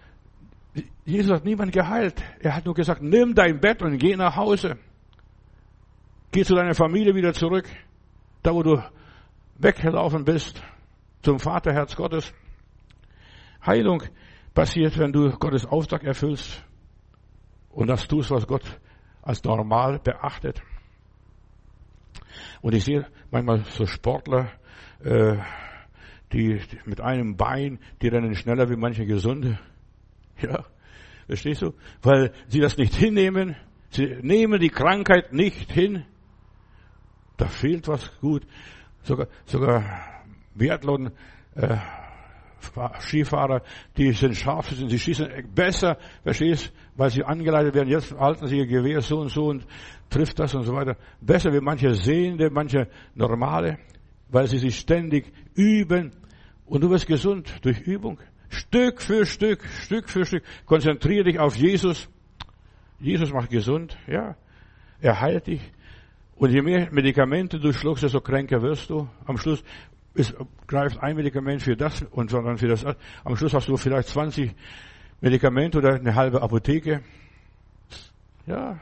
Speaker 1: Jesus hat niemand geheilt. Er hat nur gesagt, nimm dein Bett und geh nach Hause. Geh zu deiner Familie wieder zurück. Da, wo du weggelaufen bist. Zum Vaterherz Gottes. Heilung passiert, wenn du Gottes Auftrag erfüllst. und das tust, was Gott als normal beachtet. Und ich sehe manchmal so Sportler, äh, die, mit einem Bein, die rennen schneller wie manche Gesunde. [LAUGHS] Ja, verstehst du? Weil sie das nicht hinnehmen. Sie nehmen die Krankheit nicht hin. Da fehlt was gut. Sogar, sogar Biathlon, äh, Skifahrer, die sind scharf, sie schießen besser, verstehst, weil sie angeleitet werden, jetzt halten sie ihr Gewehr so und so und trifft das und so weiter. Besser wie manche Sehende, manche Normale, weil sie sich ständig üben und du wirst gesund durch Übung. Stück für Stück, Stück für Stück. Konzentriere dich auf Jesus. Jesus macht gesund, ja. Er heilt dich. Und je mehr Medikamente du schluckst, desto kränker wirst du. Am Schluss es greift ein Medikament für das und dann für das. Am Schluss hast du vielleicht 20 Medikamente oder eine halbe Apotheke. Ja,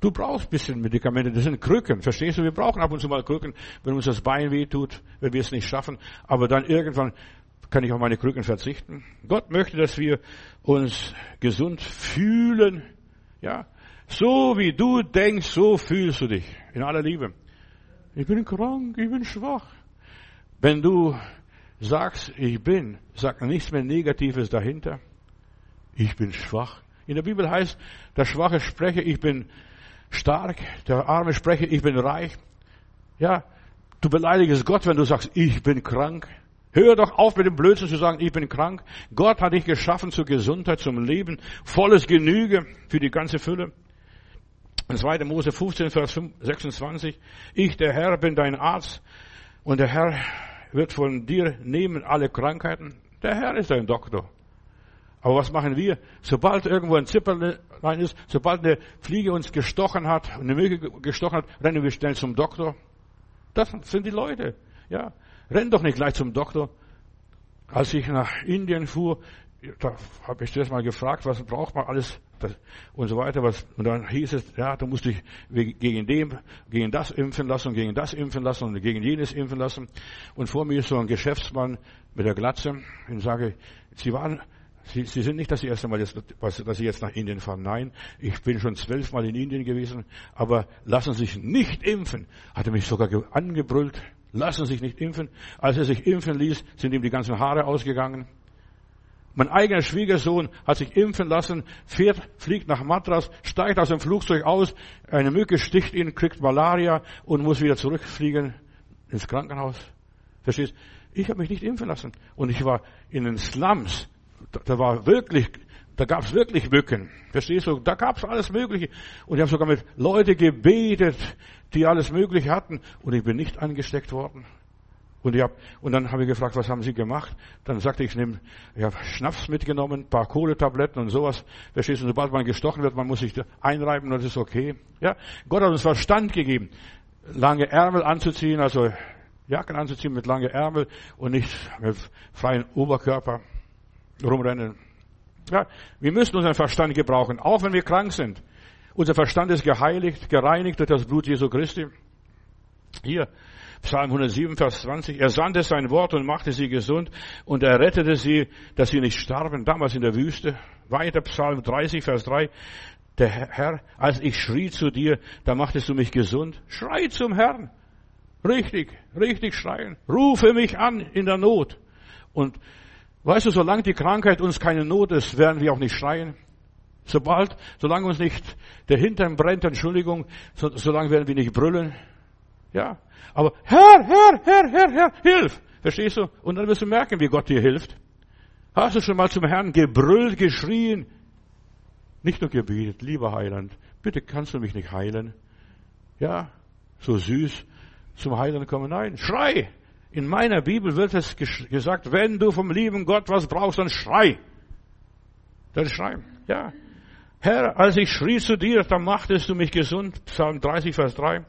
Speaker 1: du brauchst ein bisschen Medikamente. Das sind Krücken, verstehst du? Wir brauchen ab und zu mal Krücken, wenn uns das Bein wehtut, wenn wir es nicht schaffen. Aber dann irgendwann kann ich auf meine Krücken verzichten. Gott möchte, dass wir uns gesund fühlen. Ja, so wie du denkst, so fühlst du dich. In aller Liebe. Ich bin krank, ich bin schwach. Wenn du sagst, ich bin, sag nichts mehr Negatives dahinter. Ich bin schwach. In der Bibel heißt, der Schwache spreche, ich bin stark. Der Arme spreche, ich bin reich. Ja, du beleidigst Gott, wenn du sagst, ich bin krank. Hör doch auf mit dem Blödsinn zu sagen, ich bin krank. Gott hat dich geschaffen zur Gesundheit, zum Leben, volles Genüge für die ganze Fülle. In 2. Mose 15, Vers 26. Ich, der Herr, bin dein Arzt und der Herr wird von dir nehmen alle Krankheiten. Der Herr ist dein Doktor. Aber was machen wir? Sobald irgendwo ein Zipperl rein ist, sobald eine Fliege uns gestochen hat, eine Milch gestochen hat, rennen wir schnell zum Doktor. Das sind die Leute. Ja, renn doch nicht gleich zum Doktor. Als ich nach Indien fuhr, da habe ich zuerst mal gefragt, was braucht man alles und so weiter. Was, und dann hieß es, ja, du musst dich gegen dem, gegen das impfen lassen, gegen das impfen lassen und gegen jenes impfen lassen. Und vor mir ist so ein Geschäftsmann mit der Glatze. Und sage, Sie waren, Sie, Sie sind nicht das erste Mal, jetzt, dass Sie jetzt nach Indien fahren. Nein, ich bin schon zwölfmal in Indien gewesen, aber lassen Sie sich nicht impfen. Hat er mich sogar angebrüllt. Lassen sich nicht impfen. Als er sich impfen ließ, sind ihm die ganzen Haare ausgegangen. Mein eigener Schwiegersohn hat sich impfen lassen, fährt, fliegt nach Madras, steigt aus dem Flugzeug aus, eine Mücke sticht ihn, kriegt Malaria und muss wieder zurückfliegen ins Krankenhaus. Verstehst? Ich habe mich nicht impfen lassen. Und ich war in den Slums. Da war wirklich, da gab es wirklich Mücken. Verstehst du? Da gab es alles Mögliche. Und ich habe sogar mit Leuten gebetet, die alles Mögliche hatten. Und ich bin nicht angesteckt worden. Und, ich hab, und dann habe ich gefragt, was haben Sie gemacht? Dann sagte ich, ich, nehm, ich habe Schnaps mitgenommen, ein paar Kohletabletten und sowas. Verstehst du, sobald man gestochen wird, man muss sich einreiben und das ist okay. Ja, Gott hat uns Verstand gegeben, lange Ärmel anzuziehen, also Jacken anzuziehen mit lange Ärmel und nicht mit freien Oberkörper rumrennen. Ja, wir müssen unseren Verstand gebrauchen, auch wenn wir krank sind. Unser Verstand ist geheiligt, gereinigt durch das Blut Jesu Christi. Hier, Psalm 107, Vers 20. Er sandte sein Wort und machte sie gesund und er rettete sie, dass sie nicht starben, damals in der Wüste. Weiter Psalm 30, Vers 3. Der Herr, als ich schrie zu dir, da machtest du mich gesund. Schrei zum Herrn. Richtig, richtig schreien. Rufe mich an in der Not. Und weißt du, solange die Krankheit uns keine Not ist, werden wir auch nicht schreien. Sobald, solange uns nicht der Hintern brennt, Entschuldigung, so, solange werden wir nicht brüllen. Ja. Aber Herr, Herr, Herr, Herr, Herr, hilf! Verstehst du? Und dann wirst du merken, wie Gott dir hilft. Hast du schon mal zum Herrn gebrüllt, geschrien? Nicht nur gebetet, lieber Heiland, bitte kannst du mich nicht heilen? Ja, so süß zum Heiland kommen. Nein, schrei! In meiner Bibel wird es gesagt, wenn du vom lieben Gott was brauchst, dann schrei. Dann schrei. Ja. Herr, als ich schrie zu dir, dann machtest du mich gesund. Psalm 30, Vers 3.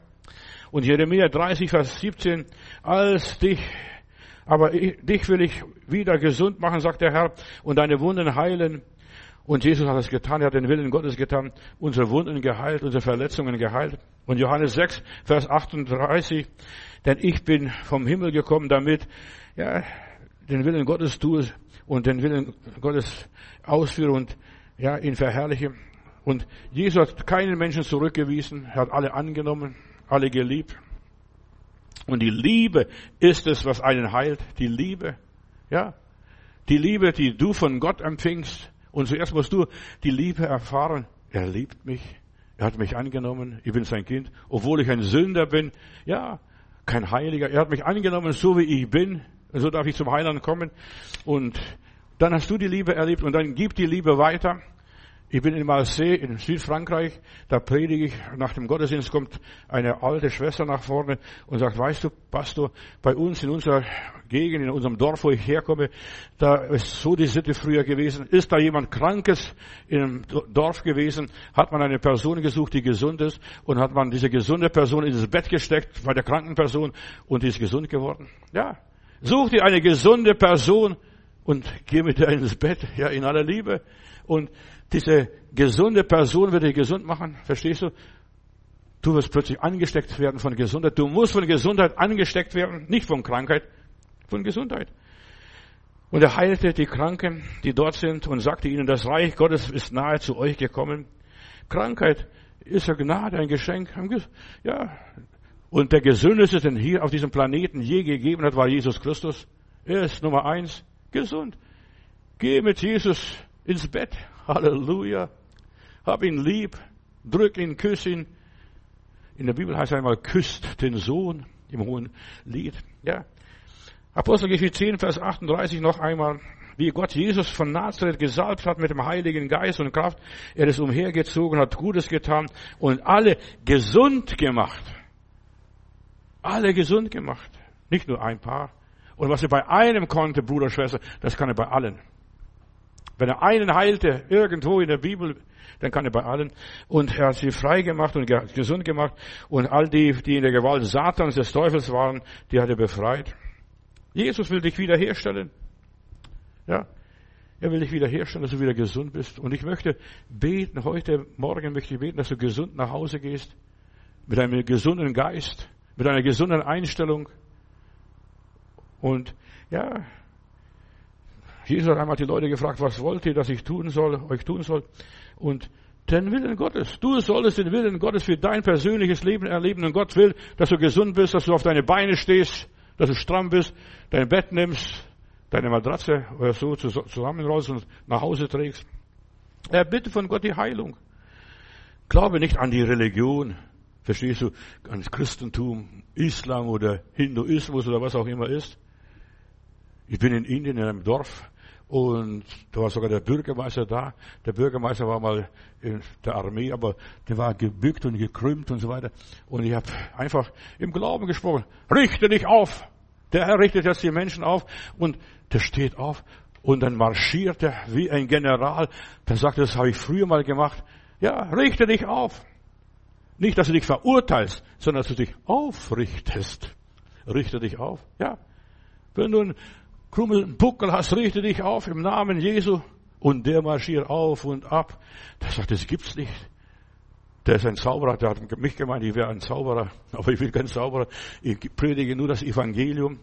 Speaker 1: Und Jeremia 30, Vers 17, als dich, aber ich, dich will ich wieder gesund machen, sagt der Herr, und deine Wunden heilen. Und Jesus hat es getan, er hat den Willen Gottes getan, unsere Wunden geheilt, unsere Verletzungen geheilt. Und Johannes 6, Vers 38, denn ich bin vom Himmel gekommen, damit, ja, den Willen Gottes tue und den Willen Gottes ausführe und, ja, ihn verherrliche. Und Jesus hat keinen Menschen zurückgewiesen, er hat alle angenommen, alle geliebt. Und die Liebe ist es, was einen heilt. Die Liebe. Ja. Die Liebe, die du von Gott empfingst. Und zuerst musst du die Liebe erfahren. Er liebt mich. Er hat mich angenommen. Ich bin sein Kind. Obwohl ich ein Sünder bin. Ja. Kein Heiliger. Er hat mich angenommen, so wie ich bin. So darf ich zum Heiland kommen. Und dann hast du die Liebe erlebt und dann gib die Liebe weiter. Ich bin in Marseille in Südfrankreich, da predige ich, nach dem Gottesdienst kommt eine alte Schwester nach vorne und sagt, weißt du, Pastor, bei uns in unserer Gegend, in unserem Dorf, wo ich herkomme, da ist so die Sitte früher gewesen. Ist da jemand Krankes einem Dorf gewesen, hat man eine Person gesucht, die gesund ist und hat man diese gesunde Person in das Bett gesteckt bei der kranken Person und die ist gesund geworden. Ja. Such dir eine gesunde Person und geh mit ihr ins Bett, ja, in aller Liebe. Und diese gesunde Person wird dich gesund machen. Verstehst du? Du wirst plötzlich angesteckt werden von Gesundheit. Du musst von Gesundheit angesteckt werden, nicht von Krankheit, von Gesundheit. Und er heilte die Kranken, die dort sind, und sagte ihnen, das Reich Gottes ist nahe zu euch gekommen. Krankheit ist ja Gnade, ein Geschenk. Ja. Und der Gesündeste, den hier auf diesem Planeten je gegeben hat, war Jesus Christus. Er ist Nummer eins, gesund. Geh mit Jesus ins Bett. Halleluja. Hab ihn lieb. Drück ihn, küss ihn. In der Bibel heißt es einmal, küsst den Sohn im hohen Lied. Ja. Apostelgeschichte 10, Vers 38 noch einmal. Wie Gott Jesus von Nazareth gesalbt hat mit dem Heiligen Geist und Kraft. Er ist umhergezogen, hat Gutes getan und alle gesund gemacht. Alle gesund gemacht. Nicht nur ein paar. Und was er bei einem konnte, Bruder, Schwester, das kann er bei allen. Wenn er einen heilte, irgendwo in der Bibel, dann kann er bei allen. Und er hat sie frei gemacht und gesund gemacht. Und all die, die in der Gewalt Satans, des Teufels waren, die hat er befreit. Jesus will dich wiederherstellen. Ja. Er will dich wiederherstellen, dass du wieder gesund bist. Und ich möchte beten, heute Morgen möchte ich beten, dass du gesund nach Hause gehst. Mit einem gesunden Geist. Mit einer gesunden Einstellung. Und ja, Jesus hat einmal die Leute gefragt, was wollt ihr, dass ich tun soll, euch tun soll? Und den Willen Gottes. Du solltest den Willen Gottes für dein persönliches Leben erleben. Und Gott will, dass du gesund bist, dass du auf deine Beine stehst, dass du stramm bist, dein Bett nimmst, deine Matratze oder so zusammenrollst und nach Hause trägst. Er bittet von Gott die Heilung. Glaube nicht an die Religion. Verstehst du? An das Christentum, Islam oder Hinduismus oder was auch immer ist. Ich bin in Indien in einem Dorf und da war sogar der Bürgermeister da. Der Bürgermeister war mal in der Armee, aber der war gebückt und gekrümmt und so weiter. Und ich habe einfach im Glauben gesprochen. Richte dich auf! Der Herr richtet jetzt die Menschen auf und der steht auf und dann marschiert er wie ein General. Der sagt, das habe ich früher mal gemacht. Ja, richte dich auf. Nicht, dass du dich verurteilst, sondern dass du dich aufrichtest. Richte dich auf. Ja. Wenn du Krummel, Buckel hast, richte dich auf im Namen Jesu. Und der marschiert auf und ab. Der sagt, das gibt's nicht. Der ist ein Zauberer, der hat mich gemeint, ich wäre ein Zauberer. Aber ich bin kein Zauberer. Ich predige nur das Evangelium.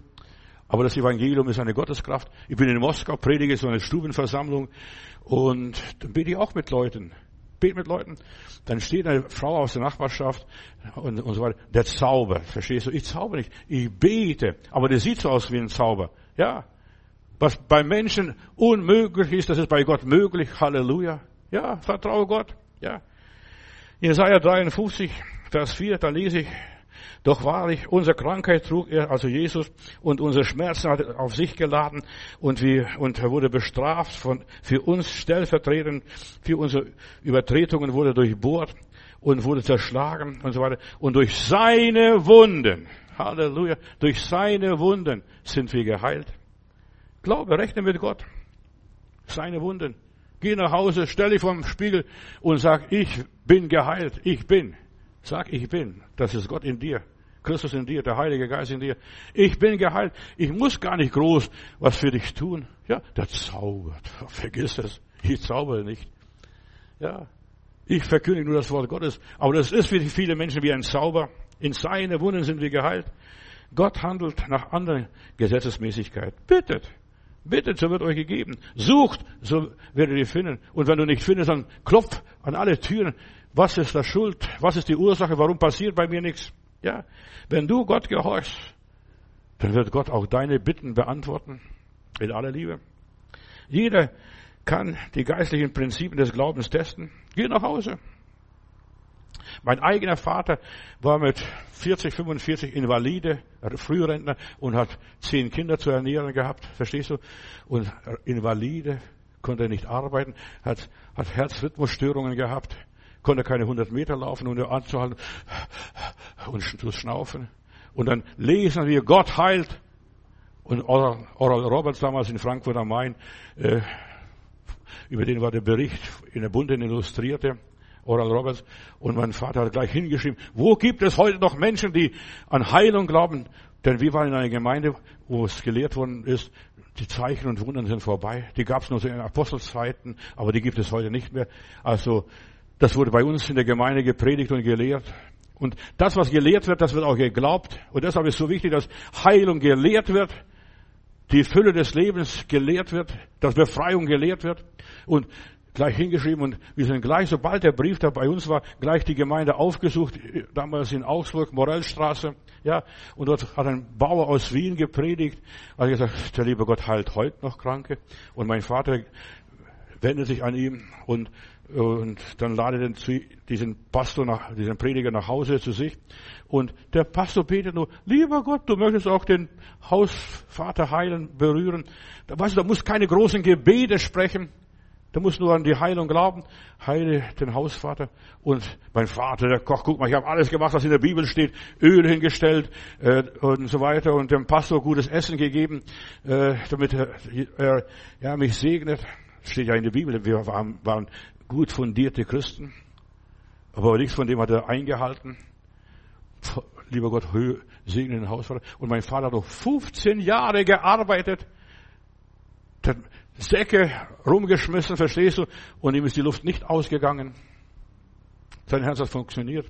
Speaker 1: Aber das Evangelium ist eine Gotteskraft. Ich bin in Moskau, predige so eine Stubenversammlung. Und dann bete ich auch mit Leuten. Bete mit Leuten. Dann steht eine Frau aus der Nachbarschaft und, und so weiter. Der Zauber. Verstehst du? Ich zauber nicht. Ich bete. Aber der sieht so aus wie ein Zauber. Ja, was bei Menschen unmöglich ist, das ist bei Gott möglich. Halleluja. Ja, vertraue Gott. Ja. Jesaja 53, Vers 4, da lese ich, doch wahrlich, unsere Krankheit trug er, also Jesus, und unsere Schmerzen hat er auf sich geladen und, wir, und er wurde bestraft von, für uns stellvertretend, für unsere Übertretungen wurde durchbohrt und wurde zerschlagen und so weiter. Und durch seine Wunden, Halleluja, durch seine Wunden sind wir geheilt. Glaube, rechne mit Gott. Seine Wunden. Geh nach Hause, stell dich vor Spiegel und sag, ich bin geheilt. Ich bin. Sag, ich bin. Das ist Gott in dir. Christus in dir, der Heilige Geist in dir. Ich bin geheilt. Ich muss gar nicht groß was für dich tun. Ja, der zaubert. Vergiss es. Ich zaubere nicht. Ja. Ich verkündige nur das Wort Gottes. Aber das ist für viele Menschen wie ein Zauber. In seine Wunden sind wir geheilt. Gott handelt nach anderen Gesetzesmäßigkeit. Bittet. Bittet, so wird euch gegeben. Sucht, so werdet ihr finden. Und wenn du nicht findest, dann klopf an alle Türen. Was ist da Schuld? Was ist die Ursache? Warum passiert bei mir nichts? Ja. Wenn du Gott gehorchst, dann wird Gott auch deine Bitten beantworten. In aller Liebe. Jeder kann die geistlichen Prinzipien des Glaubens testen. Geh nach Hause. Mein eigener Vater war mit 40, 45 Invalide, Frührentner und hat zehn Kinder zu ernähren gehabt, verstehst du? Und Invalide, konnte nicht arbeiten, hat, hat Herzrhythmusstörungen gehabt, konnte keine 100 Meter laufen, ohne anzuhalten und zu schnaufen. Und dann lesen wir, Gott heilt. Und Oral, Roberts damals in Frankfurt am Main, äh, über den war der Bericht in der Bunden Illustrierte. Oral Roberts. Und mein Vater hat gleich hingeschrieben, wo gibt es heute noch Menschen, die an Heilung glauben? Denn wir waren in einer Gemeinde, wo es gelehrt worden ist, die Zeichen und Wunder sind vorbei. Die gab es nur so in Apostelzeiten, aber die gibt es heute nicht mehr. Also das wurde bei uns in der Gemeinde gepredigt und gelehrt. Und das, was gelehrt wird, das wird auch geglaubt. Und deshalb ist es so wichtig, dass Heilung gelehrt wird, die Fülle des Lebens gelehrt wird, dass Befreiung gelehrt wird. Und gleich hingeschrieben und wir sind gleich, sobald der Brief da bei uns war, gleich die Gemeinde aufgesucht, damals in Augsburg, Morellstraße, ja, und dort hat ein Bauer aus Wien gepredigt, hat gesagt, der liebe Gott heilt heute noch Kranke und mein Vater wendet sich an ihn und und dann ladet er diesen Pastor nach, diesen Prediger nach Hause zu sich. Und der Pastor betet nur, lieber Gott, du möchtest auch den Hausvater heilen, berühren. Da, weißt du, da muss keine großen Gebete sprechen. Du musst nur an die Heilung glauben. Heile den Hausvater. Und mein Vater, der Koch, guck mal, ich habe alles gemacht, was in der Bibel steht. Öl hingestellt äh, und so weiter. Und dem Pastor gutes Essen gegeben, äh, damit er äh, ja, mich segnet. Steht ja in der Bibel, wir waren, waren gut fundierte Christen. Aber nichts von dem hat er eingehalten. Lieber Gott, segne den Hausvater. Und mein Vater hat noch 15 Jahre gearbeitet. Säcke rumgeschmissen, verstehst du? Und ihm ist die Luft nicht ausgegangen. Sein Herz hat funktioniert.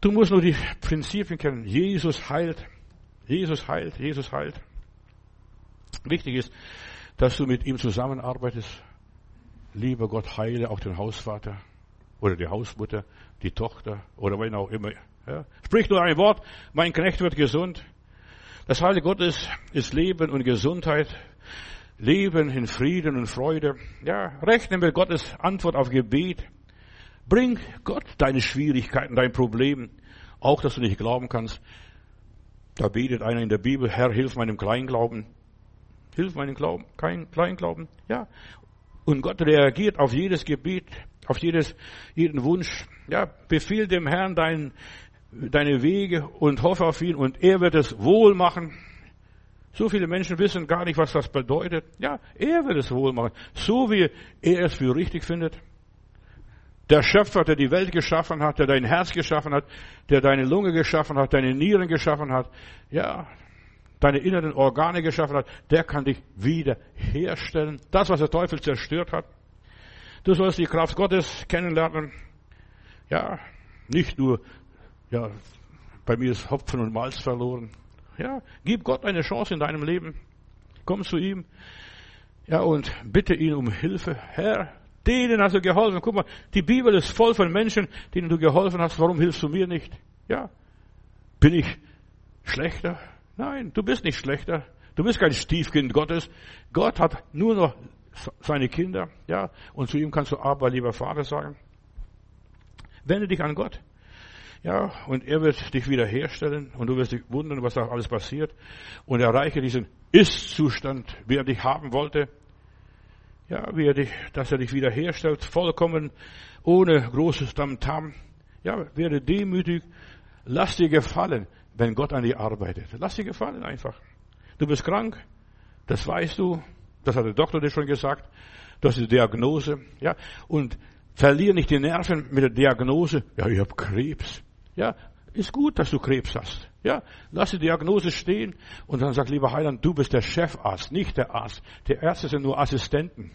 Speaker 1: Du musst nur die Prinzipien kennen. Jesus heilt. Jesus heilt. Jesus heilt. Wichtig ist, dass du mit ihm zusammenarbeitest. Lieber Gott, heile auch den Hausvater oder die Hausmutter, die Tochter oder wen auch immer. Ja. Sprich nur ein Wort, mein Knecht wird gesund. Das Heil Gottes ist Leben und Gesundheit Leben in Frieden und Freude. Ja, rechne mit Gottes Antwort auf Gebet. Bring Gott deine Schwierigkeiten, dein Problem, auch dass du nicht glauben kannst. Da betet einer in der Bibel, Herr, hilf meinem Kleinglauben. Hilf meinem Glauben, kein Kleinglauben. Ja. Und Gott reagiert auf jedes Gebet, auf jedes, jeden Wunsch. Ja, befiehl dem Herrn dein, deine Wege und hoffe auf ihn und er wird es wohl machen. So viele Menschen wissen gar nicht, was das bedeutet. Ja, er wird es wohl machen. So wie er es für richtig findet. Der Schöpfer, der die Welt geschaffen hat, der dein Herz geschaffen hat, der deine Lunge geschaffen hat, deine Nieren geschaffen hat, ja, deine inneren Organe geschaffen hat, der kann dich wieder herstellen. Das, was der Teufel zerstört hat. Du sollst die Kraft Gottes kennenlernen. Ja, nicht nur, ja, bei mir ist Hopfen und Malz verloren. Ja, gib Gott eine Chance in deinem Leben. Komm zu ihm. Ja, und bitte ihn um Hilfe. Herr, denen hast du geholfen. Guck mal, die Bibel ist voll von Menschen, denen du geholfen hast. Warum hilfst du mir nicht? Ja. Bin ich schlechter? Nein, du bist nicht schlechter. Du bist kein Stiefkind Gottes. Gott hat nur noch seine Kinder, ja, und zu ihm kannst du aber, lieber Vater, sagen. Wende dich an Gott. Ja, und er wird dich wiederherstellen und du wirst dich wundern, was da alles passiert und erreiche diesen Ist-Zustand, wie er dich haben wollte. Ja, wie er dich, dass er dich wiederherstellt, vollkommen, ohne großes Tamtam. Ja, werde demütig, lass dir gefallen, wenn Gott an dir arbeitet. Lass dir gefallen einfach. Du bist krank, das weißt du, das hat der Doktor dir schon gesagt. Das ist die Diagnose, ja. Und verliere nicht die Nerven mit der Diagnose. Ja, ich habe Krebs. Ja, ist gut, dass du Krebs hast. Ja, lass die Diagnose stehen und dann sag, lieber Heiland, du bist der Chefarzt, nicht der Arzt. Die Ärzte sind nur Assistenten.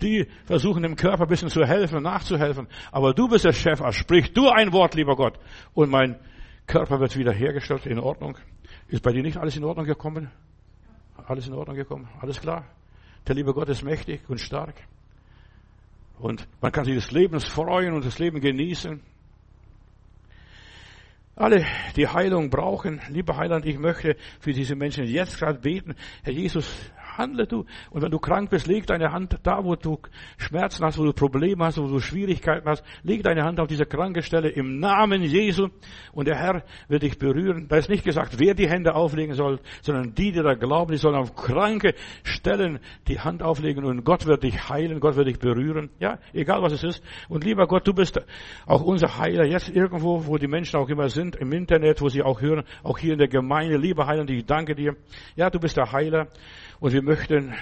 Speaker 1: Die versuchen dem Körper ein bisschen zu helfen, nachzuhelfen. Aber du bist der Chefarzt. Sprich du ein Wort, lieber Gott. Und mein Körper wird wieder hergestellt, in Ordnung. Ist bei dir nicht alles in Ordnung gekommen? Alles in Ordnung gekommen? Alles klar? Der liebe Gott ist mächtig und stark. Und man kann sich des Lebens freuen und das Leben genießen. Alle, die Heilung brauchen, lieber Heiland, ich möchte für diese Menschen jetzt gerade beten. Herr Jesus, handle du. Und wenn du krank bist, leg deine Hand da, wo du Schmerzen hast, wo du Probleme hast, wo du Schwierigkeiten hast. Leg deine Hand auf diese kranke Stelle im Namen Jesu und der Herr wird dich berühren. Da ist nicht gesagt, wer die Hände auflegen soll, sondern die, die da glauben, die sollen auf kranke Stellen die Hand auflegen und Gott wird dich heilen, Gott wird dich berühren. Ja, egal was es ist. Und lieber Gott, du bist auch unser Heiler. Jetzt irgendwo, wo die Menschen auch immer sind, im Internet, wo sie auch hören, auch hier in der Gemeinde. Lieber Heiler, ich danke dir. Ja, du bist der Heiler. Und wir möchten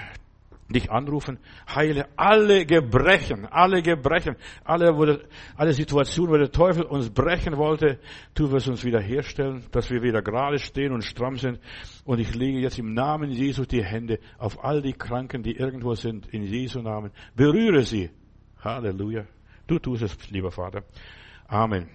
Speaker 1: dich anrufen, heile alle Gebrechen, alle Gebrechen, alle, wo der, alle Situationen, wo der Teufel uns brechen wollte, du wirst uns wieder herstellen, dass wir wieder gerade stehen und stramm sind. Und ich lege jetzt im Namen Jesus die Hände auf all die Kranken, die irgendwo sind, in Jesu Namen. Berühre sie. Halleluja. Du tust es, lieber Vater. Amen.